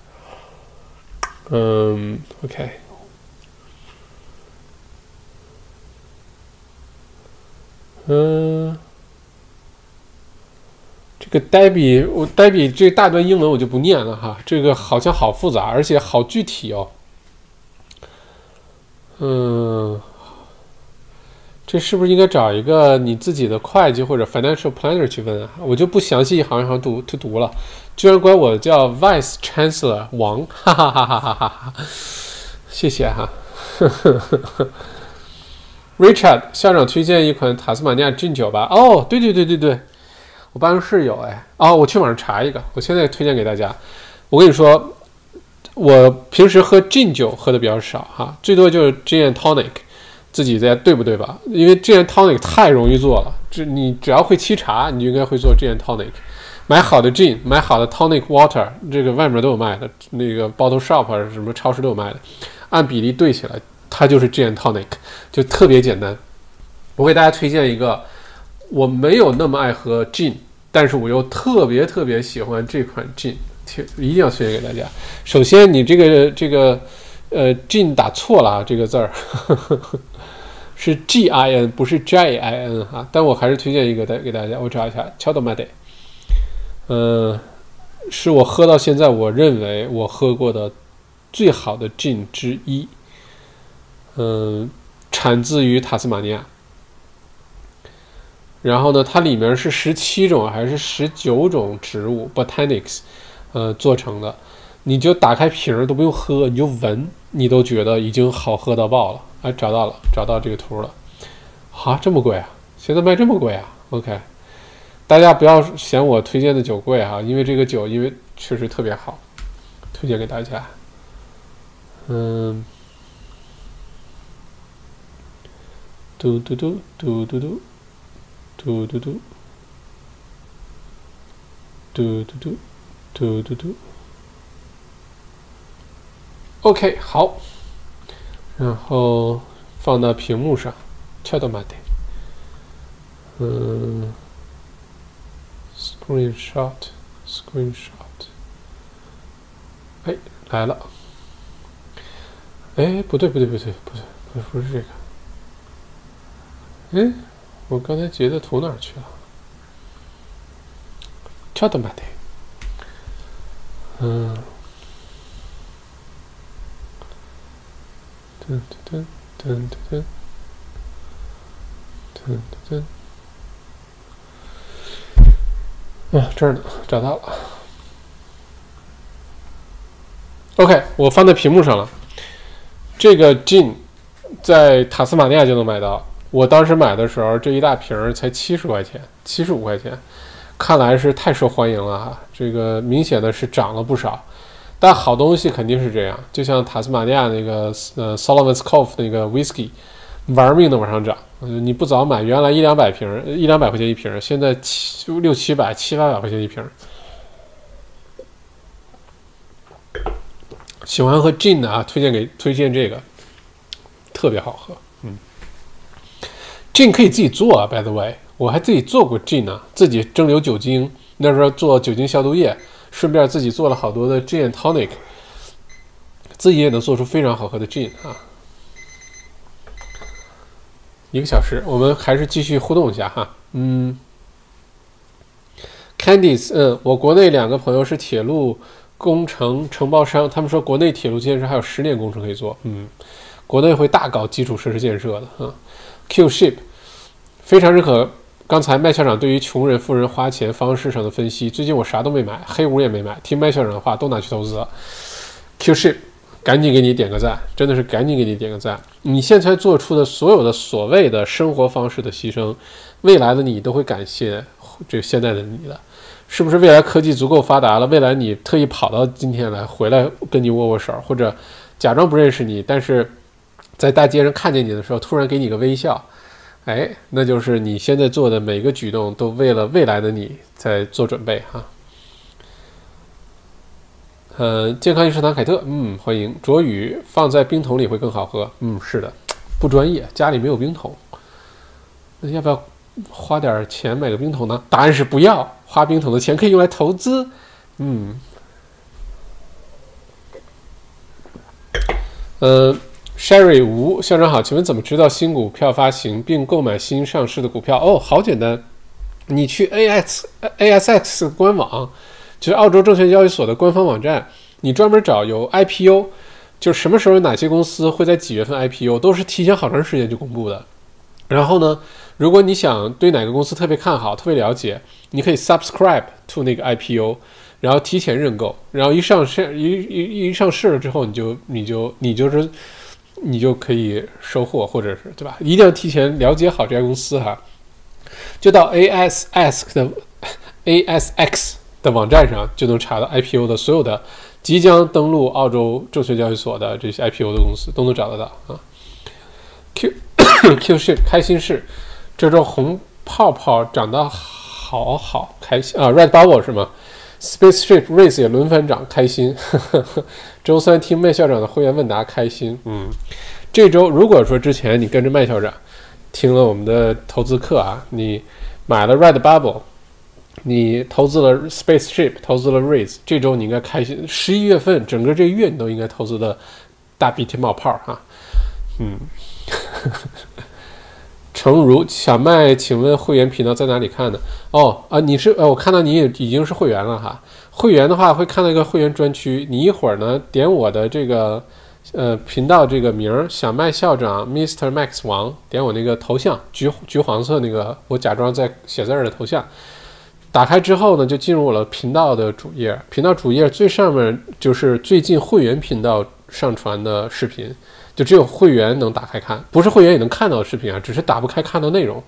嗯，OK，嗯，这个 Debbie，我 Debbie 这大段英文我就不念了哈，这个好像好复杂，而且好具体哦，嗯。这是不是应该找一个你自己的会计或者 financial planner 去问啊？我就不详细一行一行读去读了。居然管我叫 vice chancellor 王，哈 哈哈哈哈哈哈！谢谢哈。Richard 校长推荐一款塔斯马尼亚 gin 酒吧。哦，对对对对对，我办公室有哎。哦，我去网上查一个，我现在推荐给大家。我跟你说，我平时喝 gin 酒喝的比较少哈，最多就是 gin tonic。自己在对不对吧？因为 gin tonic 太容易做了，这你只要会沏茶，你就应该会做 gin tonic。买好的 gin，买好的 tonic water，这个外面都有卖的，那个 bottle shop 什么超市都有卖的，按比例兑起来，它就是 gin tonic，就特别简单。我给大家推荐一个，我没有那么爱喝 gin，但是我又特别特别喜欢这款 gin，一定要推荐给大家。首先，你这个这个呃 gin 打错了啊，这个字儿。是 G I N 不是 J I N 哈，但我还是推荐一个带给大家，我找一下 c h a d o m a d e 嗯，是我喝到现在我认为我喝过的最好的 gin 之一，嗯，产自于塔斯马尼亚，然后呢，它里面是十七种还是十九种植物 botanics，呃做成的，你就打开瓶儿都不用喝，你就闻，你都觉得已经好喝到爆了。哎，找到了，找到这个图了。哈，这么贵啊？现在卖这么贵啊？OK，大家不要嫌我推荐的酒贵哈，因为这个酒因为确实特别好，推荐给大家。嗯，嘟嘟嘟嘟嘟嘟嘟嘟嘟嘟嘟嘟嘟嘟嘟。OK，好。然后放到屏幕上，跳到马的，嗯，screenshot，screenshot，哎，来了，哎，不对，不对，不对，不对，不是这个，哎，我刚才截的图哪去了？跳到马的，嗯。噔噔噔噔噔噔噔，啊，这儿呢，找到了。OK，我放在屏幕上了。这个 gin 在塔斯马尼亚就能买到。我当时买的时候，这一大瓶才七十块钱，七十五块钱，看来是太受欢迎了哈。这个明显的是涨了不少。但好东西肯定是这样，就像塔斯马尼亚那个呃 Solomon's Cove 那个 whisky，玩命的往上涨。你不早买，原来一两百瓶，一两百块钱一瓶，现在七六七百、七八百块钱一瓶。喜欢喝 gin 的啊，推荐给推荐这个，特别好喝。嗯，gin 可以自己做啊，by the way，我还自己做过 gin 呢，自己蒸馏酒精，那时候做酒精消毒液，顺便自己做了好多的 gin tonic，自己也能做出非常好喝的 gin 啊。一个小时，我们还是继续互动一下哈。嗯，Candice，嗯，我国内两个朋友是铁路。工程承包商，他们说国内铁路建设还有十年工程可以做。嗯，国内会大搞基础设施建设的。啊，Q Ship 非常认可刚才麦校长对于穷人、富人花钱方式上的分析。最近我啥都没买，黑五也没买，听麦校长的话都拿去投资了。Q Ship 赶紧给你点个赞，真的是赶紧给你点个赞。你现在做出的所有的所谓的生活方式的牺牲，未来的你都会感谢这现在的你的。是不是未来科技足够发达了？未来你特意跑到今天来，回来跟你握握手，或者假装不认识你，但是在大街上看见你的时候，突然给你个微笑，哎，那就是你现在做的每个举动都为了未来的你在做准备哈。呃，健康饮食堂凯特，嗯，欢迎。卓宇放在冰桶里会更好喝，嗯，是的，不专业，家里没有冰桶，那要不要？花点钱买个冰桶呢？答案是不要。花冰桶的钱可以用来投资。嗯，呃，Sherry 吴校长好，请问怎么知道新股票发行并购买新上市的股票？哦，好简单，你去 AX ASX 官网，就是澳洲证券交易所的官方网站，你专门找有 IPO，就是什么时候有哪些公司会在几月份 IPO，都是提前好长时间就公布的。然后呢？如果你想对哪个公司特别看好、特别了解，你可以 subscribe to 那个 IPO，然后提前认购，然后一上市一一一上市了之后，你就你就你就是你就可以收获，或者是对吧？一定要提前了解好这家公司哈。就到 ASX 的 ASX 的网站上就能查到 IPO 的所有的即将登陆澳洲证券交易所的这些 IPO 的公司都能找得到啊。Q Q 是开心事。这周红泡泡涨得好好开心啊！Red Bubble 是吗？Spaceship Race 也轮番涨，开心。周三听麦校长的会员问答，开心。嗯，这周如果说之前你跟着麦校长听了我们的投资课啊，你买了 Red Bubble，你投资了 Spaceship，投资了 Raise，这周你应该开心。十一月份整个这个月你都应该投资的大鼻涕冒泡哈。嗯。诚如小麦，请问会员频道在哪里看呢？哦啊，你是呃，我看到你也已经是会员了哈。会员的话会看到一个会员专区，你一会儿呢点我的这个呃频道这个名儿，小麦校长 Mr. Max 王，点我那个头像，橘橘黄色那个，我假装在写字儿的头像，打开之后呢，就进入了频道的主页，频道主页最上面就是最近会员频道上传的视频。就只有会员能打开看，不是会员也能看到视频啊，只是打不开看到内容。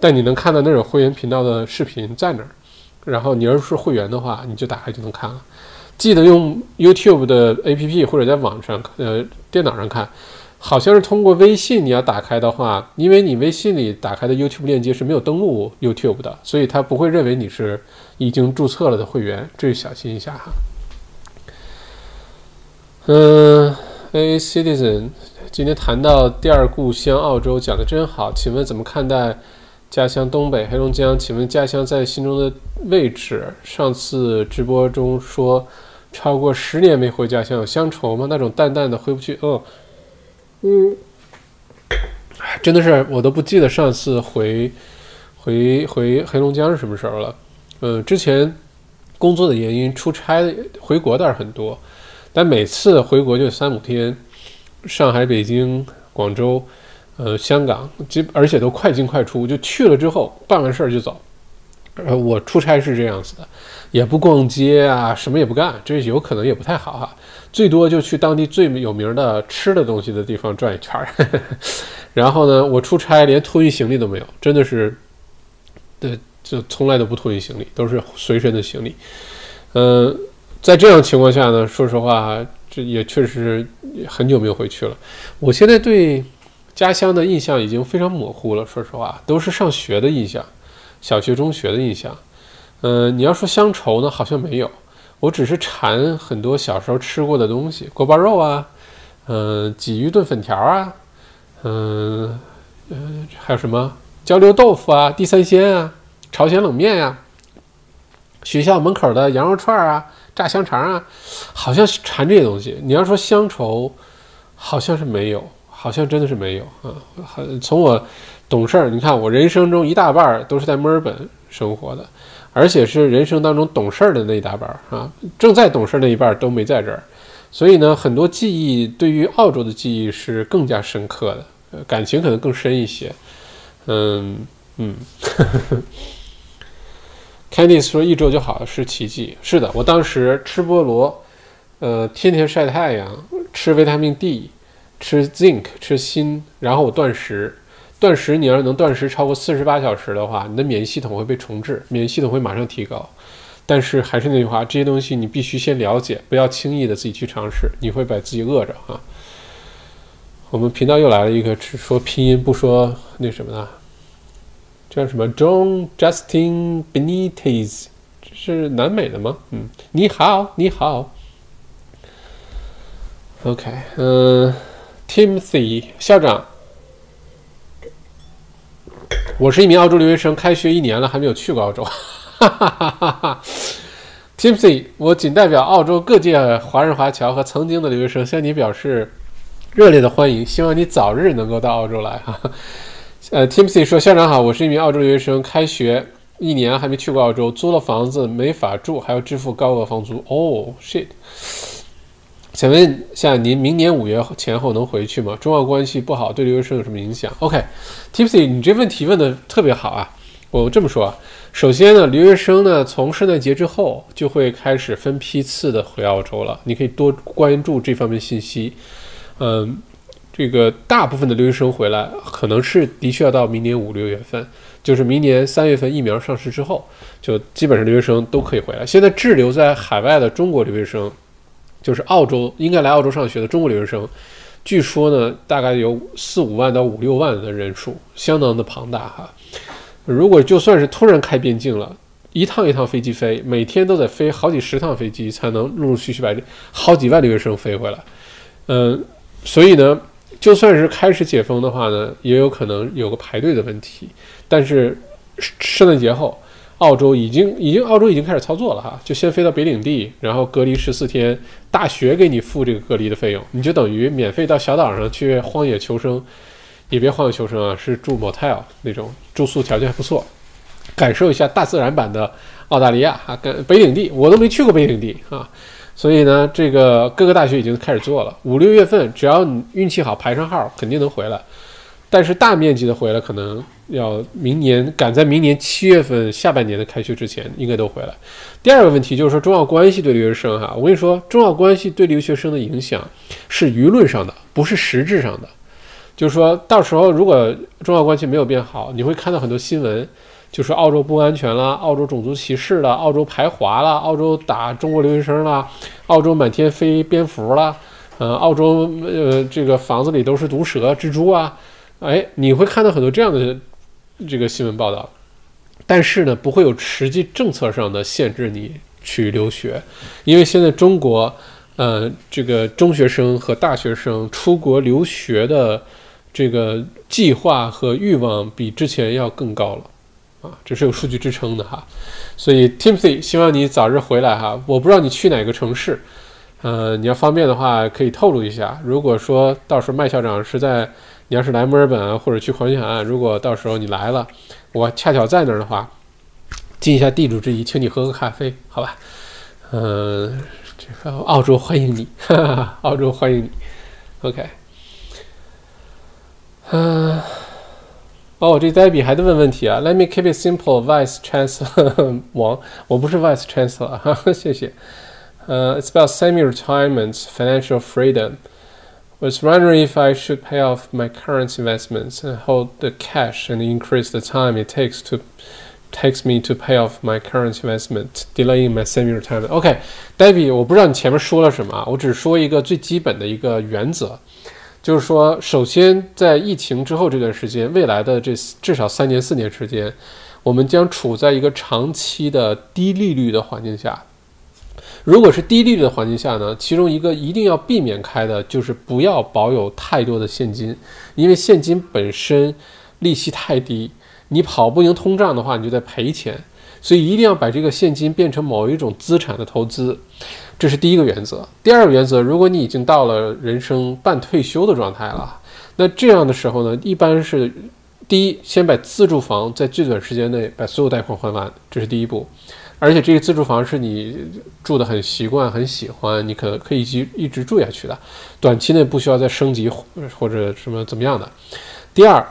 但你能看到那种会员频道的视频在哪儿？然后你要是会员的话，你就打开就能看了。记得用 YouTube 的 APP 或者在网上呃电脑上看，好像是通过微信你要打开的话，因为你微信里打开的 YouTube 链接是没有登录 YouTube 的，所以他不会认为你是已经注册了的会员，这小心一下哈。嗯。A citizen，今天谈到第二故乡澳洲，讲的真好。请问怎么看待家乡东北黑龙江？请问家乡在心中的位置？上次直播中说超过十年没回家乡，有乡愁吗？那种淡淡的回不去。哦，嗯，真的是我都不记得上次回回回黑龙江是什么时候了。嗯，之前工作的原因出差回国倒是很多。但每次回国就三五天，上海、北京、广州，呃，香港，基而且都快进快出，就去了之后办完事儿就走。呃，我出差是这样子的，也不逛街啊，什么也不干，这有可能也不太好哈。最多就去当地最有名的吃的东西的地方转一圈儿。然后呢，我出差连托运行李都没有，真的是，对，就从来都不托运行李，都是随身的行李。呃。在这样情况下呢，说实话，这也确实很久没有回去了。我现在对家乡的印象已经非常模糊了，说实话，都是上学的印象，小学、中学的印象。嗯，你要说乡愁呢，好像没有。我只是馋很多小时候吃过的东西，锅包肉啊，嗯，鲫鱼炖粉条啊，嗯，嗯，还有什么焦溜豆腐啊，地三鲜啊，朝鲜冷面呀，学校门口的羊肉串啊，炸香肠啊，好像是馋这些东西。你要说乡愁，好像是没有，好像真的是没有啊。很从我懂事儿，你看我人生中一大半都是在墨尔本生活的。而且是人生当中懂事儿的那一大半儿啊，正在懂事儿那一半儿都没在这儿，所以呢，很多记忆对于澳洲的记忆是更加深刻的，感情可能更深一些。嗯嗯，Candice 说一周就好了是奇迹，是的，我当时吃菠萝，呃，天天晒太阳，吃维他命 D，吃 Zinc，吃锌，然后我断食。断食，你要是能断食超过四十八小时的话，你的免疫系统会被重置，免疫系统会马上提高。但是还是那句话，这些东西你必须先了解，不要轻易的自己去尝试，你会把自己饿着啊。我们频道又来了一个只说拼音不说那什么的，叫什么 John Justin Benitez，这是南美的吗？嗯，你好，你好。OK，嗯，Timothy 校长。我是一名澳洲留学生，开学一年了还没有去过澳洲。哈哈哈哈 Timothy，我仅代表澳洲各界华人华侨和曾经的留学生向你表示热烈的欢迎，希望你早日能够到澳洲来。哈，呃，Timothy 说：“校长好，我是一名澳洲留学生，开学一年还没去过澳洲，租了房子没法住，还要支付高额房租。哦，shit。”想问一下您，明年五月前后能回去吗？中澳关系不好，对留学生有什么影响？OK，Tipsy，你这问题问的特别好啊！我这么说啊，首先呢，留学生呢从圣诞节之后就会开始分批次的回澳洲了，你可以多关注这方面信息。嗯，这个大部分的留学生回来，可能是的确要到明年五六月份，就是明年三月份疫苗上市之后，就基本上留学生都可以回来。现在滞留在海外的中国留学生。就是澳洲应该来澳洲上学的中国留学生，据说呢，大概有四五万到五六万的人数，相当的庞大哈。如果就算是突然开边境了，一趟一趟飞机飞，每天都得飞好几十趟飞机，才能陆陆续续把这好几万留学生飞回来。嗯，所以呢，就算是开始解封的话呢，也有可能有个排队的问题。但是圣诞节后。澳洲已经已经澳洲已经开始操作了哈，就先飞到北领地，然后隔离十四天，大学给你付这个隔离的费用，你就等于免费到小岛上去荒野求生，也别荒野求生啊，是住 motel 那种住宿条件还不错，感受一下大自然版的澳大利亚啊，跟北领地我都没去过北领地啊，所以呢，这个各个大学已经开始做了，五六月份只要你运气好排上号，肯定能回来。但是大面积的回来，可能要明年赶在明年七月份下半年的开学之前，应该都回来。第二个问题就是说，中澳关系对留学生哈，我跟你说，中澳关系对留学生的影响是舆论上的，不是实质上的。就是说到时候如果中澳关系没有变好，你会看到很多新闻，就是澳洲不安全了，澳洲种族歧视了，澳洲排华了，澳洲打中国留学生了，澳洲满天飞蝙蝠了，呃，澳洲呃这个房子里都是毒蛇、蜘蛛啊。哎，你会看到很多这样的这个新闻报道，但是呢，不会有实际政策上的限制你去留学，因为现在中国，呃，这个中学生和大学生出国留学的这个计划和欲望比之前要更高了，啊，这是有数据支撑的哈。所以，Timothy，希望你早日回来哈。我不知道你去哪个城市，呃，你要方便的话可以透露一下。如果说到时候麦校长是在。你要是来墨尔本啊，或者去黄金海岸，如果到时候你来了，我恰巧在那儿的话，尽一下地主之谊，请你喝个咖啡，好吧？嗯，这个澳洲欢迎你，哈哈，澳洲欢迎你。OK。嗯，哦，这呆比还在问问题啊。Let me keep it simple, Vice Chancellor 王，我不是 Vice Chancellor，哈哈，谢谢。呃，It's about semi-retirements, financial freedom. Was wondering if I should pay off my current investments and hold the cash and increase the time it takes to takes me to pay off my current investment, delaying my semi-retirement. OK，David，我不知道你前面说了什么，我只说一个最基本的一个原则，就是说，首先在疫情之后这段时间，未来的这至少三年四年时间，我们将处在一个长期的低利率的环境下。如果是低利率的环境下呢，其中一个一定要避免开的就是不要保有太多的现金，因为现金本身利息太低，你跑不赢通胀的话，你就在赔钱，所以一定要把这个现金变成某一种资产的投资，这是第一个原则。第二个原则，如果你已经到了人生半退休的状态了，那这样的时候呢，一般是第一，先把自住房在最短时间内把所有贷款还完，这是第一步。而且这个自住房是你住的很习惯、很喜欢，你可可以一一直住下去的，短期内不需要再升级或者什么怎么样的。第二，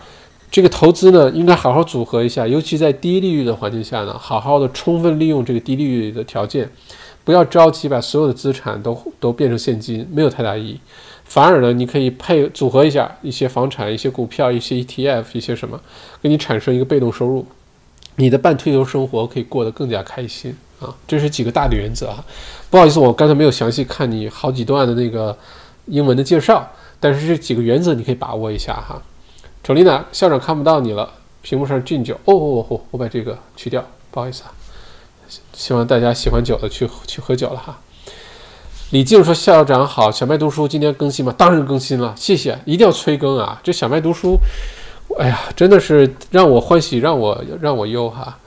这个投资呢，应该好好组合一下，尤其在低利率的环境下呢，好好的充分利用这个低利率的条件，不要着急把所有的资产都都变成现金，没有太大意义。反而呢，你可以配组合一下一些房产、一些股票、一些 ETF、一些什么，给你产生一个被动收入。你的半退休生活可以过得更加开心啊！这是几个大的原则啊。不好意思，我刚才没有详细看你好几段的那个英文的介绍，但是这几个原则你可以把握一下哈。丑丽娜，校长看不到你了，屏幕上敬酒。哦哦哦，我把这个去掉，不好意思啊。希望大家喜欢酒的去去喝酒了哈。李静说：“校长好，小麦读书今天更新吗？当然更新了，谢谢，一定要催更啊！这小麦读书。”哎呀，真的是让我欢喜，让我让我忧哈。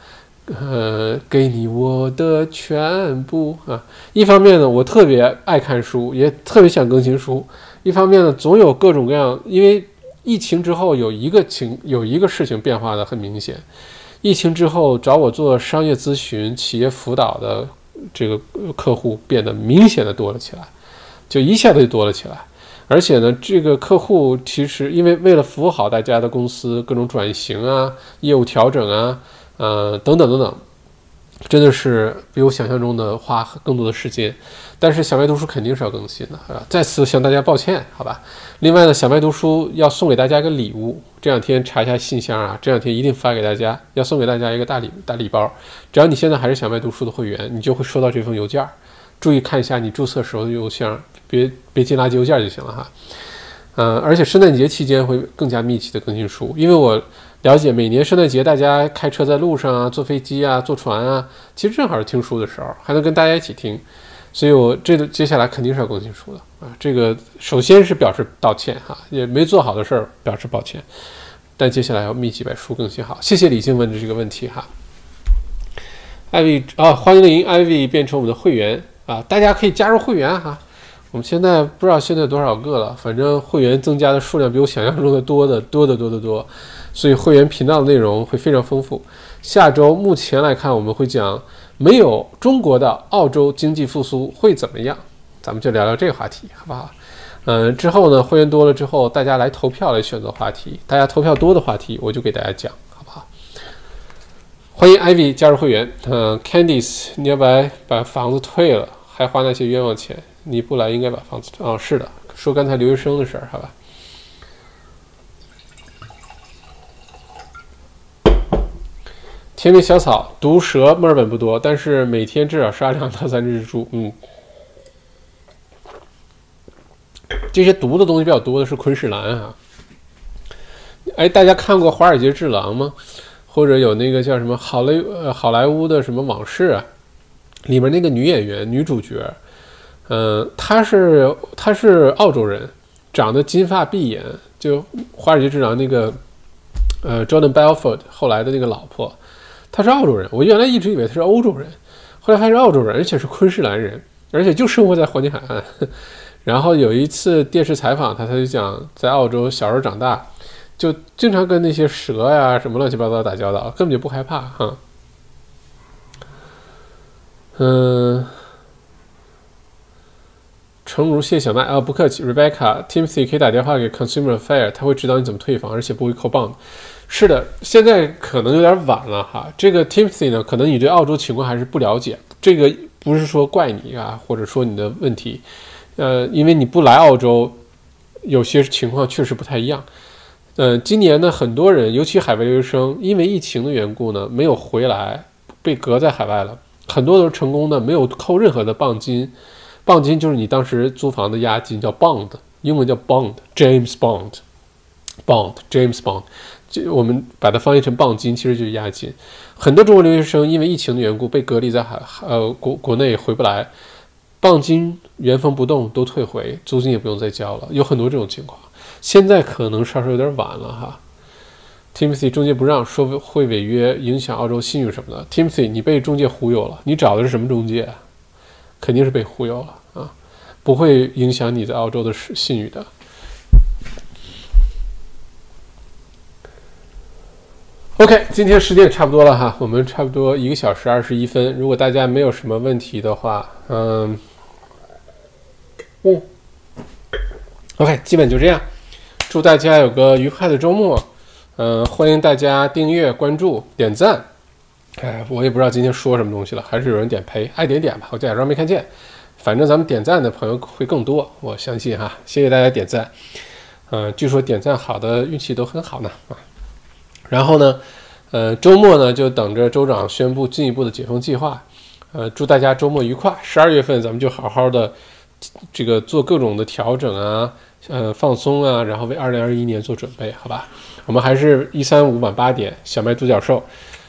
呃，给你我的全部啊。一方面呢，我特别爱看书，也特别想更新书；一方面呢，总有各种各样。因为疫情之后有一个情，有一个事情变化的很明显。疫情之后找我做商业咨询、企业辅导的这个客户变得明显的多了起来，就一下子就多了起来。而且呢，这个客户其实因为为了服务好大家的公司，各种转型啊、业务调整啊，呃，等等等等，真的是比我想象中的花更多的时间。但是小麦读书肯定是要更新的，啊，再次向大家抱歉，好吧？另外呢，小麦读书要送给大家一个礼物，这两天查一下信箱啊，这两天一定发给大家，要送给大家一个大礼大礼包。只要你现在还是小麦读书的会员，你就会收到这封邮件。注意看一下你注册时候的邮箱。别别进垃圾邮件就行了哈，嗯，而且圣诞节期间会更加密集的更新书，因为我了解每年圣诞节大家开车在路上啊，坐飞机啊，坐船啊，其实正好是听书的时候，还能跟大家一起听，所以我这个接下来肯定是要更新书的啊。这个首先是表示道歉哈，也没做好的事儿表示抱歉，但接下来要密集把书更新好。谢谢李静问的这个问题哈，艾薇啊，欢迎艾薇变成我们的会员啊，大家可以加入会员哈。我们现在不知道现在多少个了，反正会员增加的数量比我想象中的多的多得多得多，所以会员频道的内容会非常丰富。下周目前来看，我们会讲没有中国的澳洲经济复苏会怎么样，咱们就聊聊这个话题，好不好？嗯，之后呢，会员多了之后，大家来投票来选择话题，大家投票多的话题，我就给大家讲，欢迎 Ivy 加入会员。嗯，Candice，你要不要把房子退了，还花那些冤枉钱？你不来应该把房子哦，是的，说刚才留学生的事儿，好吧。天命小草毒蛇，墨尔本不多，但是每天至少杀两到三只猪。嗯，这些毒的东西比较多的是昆士兰啊。哎，大家看过《华尔街之狼》吗？或者有那个叫什么好莱呃好莱坞的什么往事啊？里面那个女演员女主角。嗯，她是她是澳洲人，长得金发碧眼，就《华尔街之狼》那个呃，Jordan Belfort 后来的那个老婆，她是澳洲人。我原来一直以为她是欧洲人，后来他是澳洲人，而且是昆士兰人，而且就生活在黄金海岸。然后有一次电视采访她，她就讲在澳洲小时候长大，就经常跟那些蛇呀什么乱七八糟打交道，根本就不害怕哈。嗯。诚如谢小麦啊，不客气。Rebecca，Timothy 可以打电话给 Consumer Affair，他会指导你怎么退房，而且不会扣棒。是的，现在可能有点晚了哈。这个 Timothy 呢，可能你对澳洲情况还是不了解。这个不是说怪你啊，或者说你的问题，呃，因为你不来澳洲，有些情况确实不太一样。呃，今年呢，很多人，尤其海外留学生，因为疫情的缘故呢，没有回来，被隔在海外了。很多都是成功的，没有扣任何的磅金。磅金就是你当时租房的押金，叫 bond，英文叫 bond，James Bond，bond，James Bond。就我们把它翻译成磅金，其实就是押金。很多中国留学生因为疫情的缘故被隔离在海呃国国内回不来，磅金原封不动都退回，租金也不用再交了。有很多这种情况。现在可能稍稍有点晚了哈，Timothy 中介不让说会违约，影响澳洲信誉什么的。Timothy 你被中介忽悠了，你找的是什么中介？肯定是被忽悠了啊，不会影响你在澳洲的信誉的。OK，今天时间也差不多了哈，我们差不多一个小时二十一分。如果大家没有什么问题的话，嗯，嗯，OK，基本就这样。祝大家有个愉快的周末，嗯，欢迎大家订阅、关注、点赞。哎，我也不知道今天说什么东西了，还是有人点呸，爱点点吧，我假装没看见。反正咱们点赞的朋友会更多，我相信哈。谢谢大家点赞，嗯，据说点赞好的运气都很好呢啊。然后呢，呃，周末呢就等着州长宣布进一步的解封计划。呃，祝大家周末愉快。十二月份咱们就好好的这个做各种的调整啊。呃，放松啊，然后为二零二一年做准备，好吧？我们还是一三五晚八点，小麦独角兽。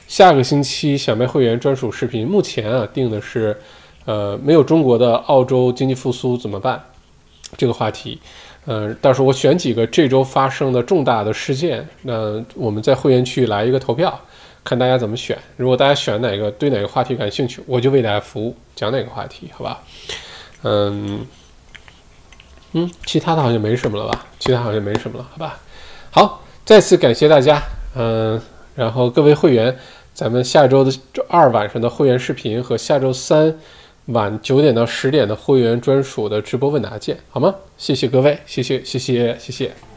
下个星期小麦会员专属视频，目前啊定的是，呃，没有中国的澳洲经济复苏怎么办？这个话题，呃，到时候我选几个这周发生的重大的事件，那我们在会员区来一个投票，看大家怎么选。如果大家选哪个，对哪个话题感兴趣，我就为大家服务，讲哪个话题，好吧？嗯。嗯，其他的好像没什么了吧？其他好像没什么了，好吧？好，再次感谢大家，嗯，然后各位会员，咱们下周的周二晚上的会员视频和下周三晚九点到十点的会员专属的直播问答见，好吗？谢谢各位，谢谢，谢谢，谢谢。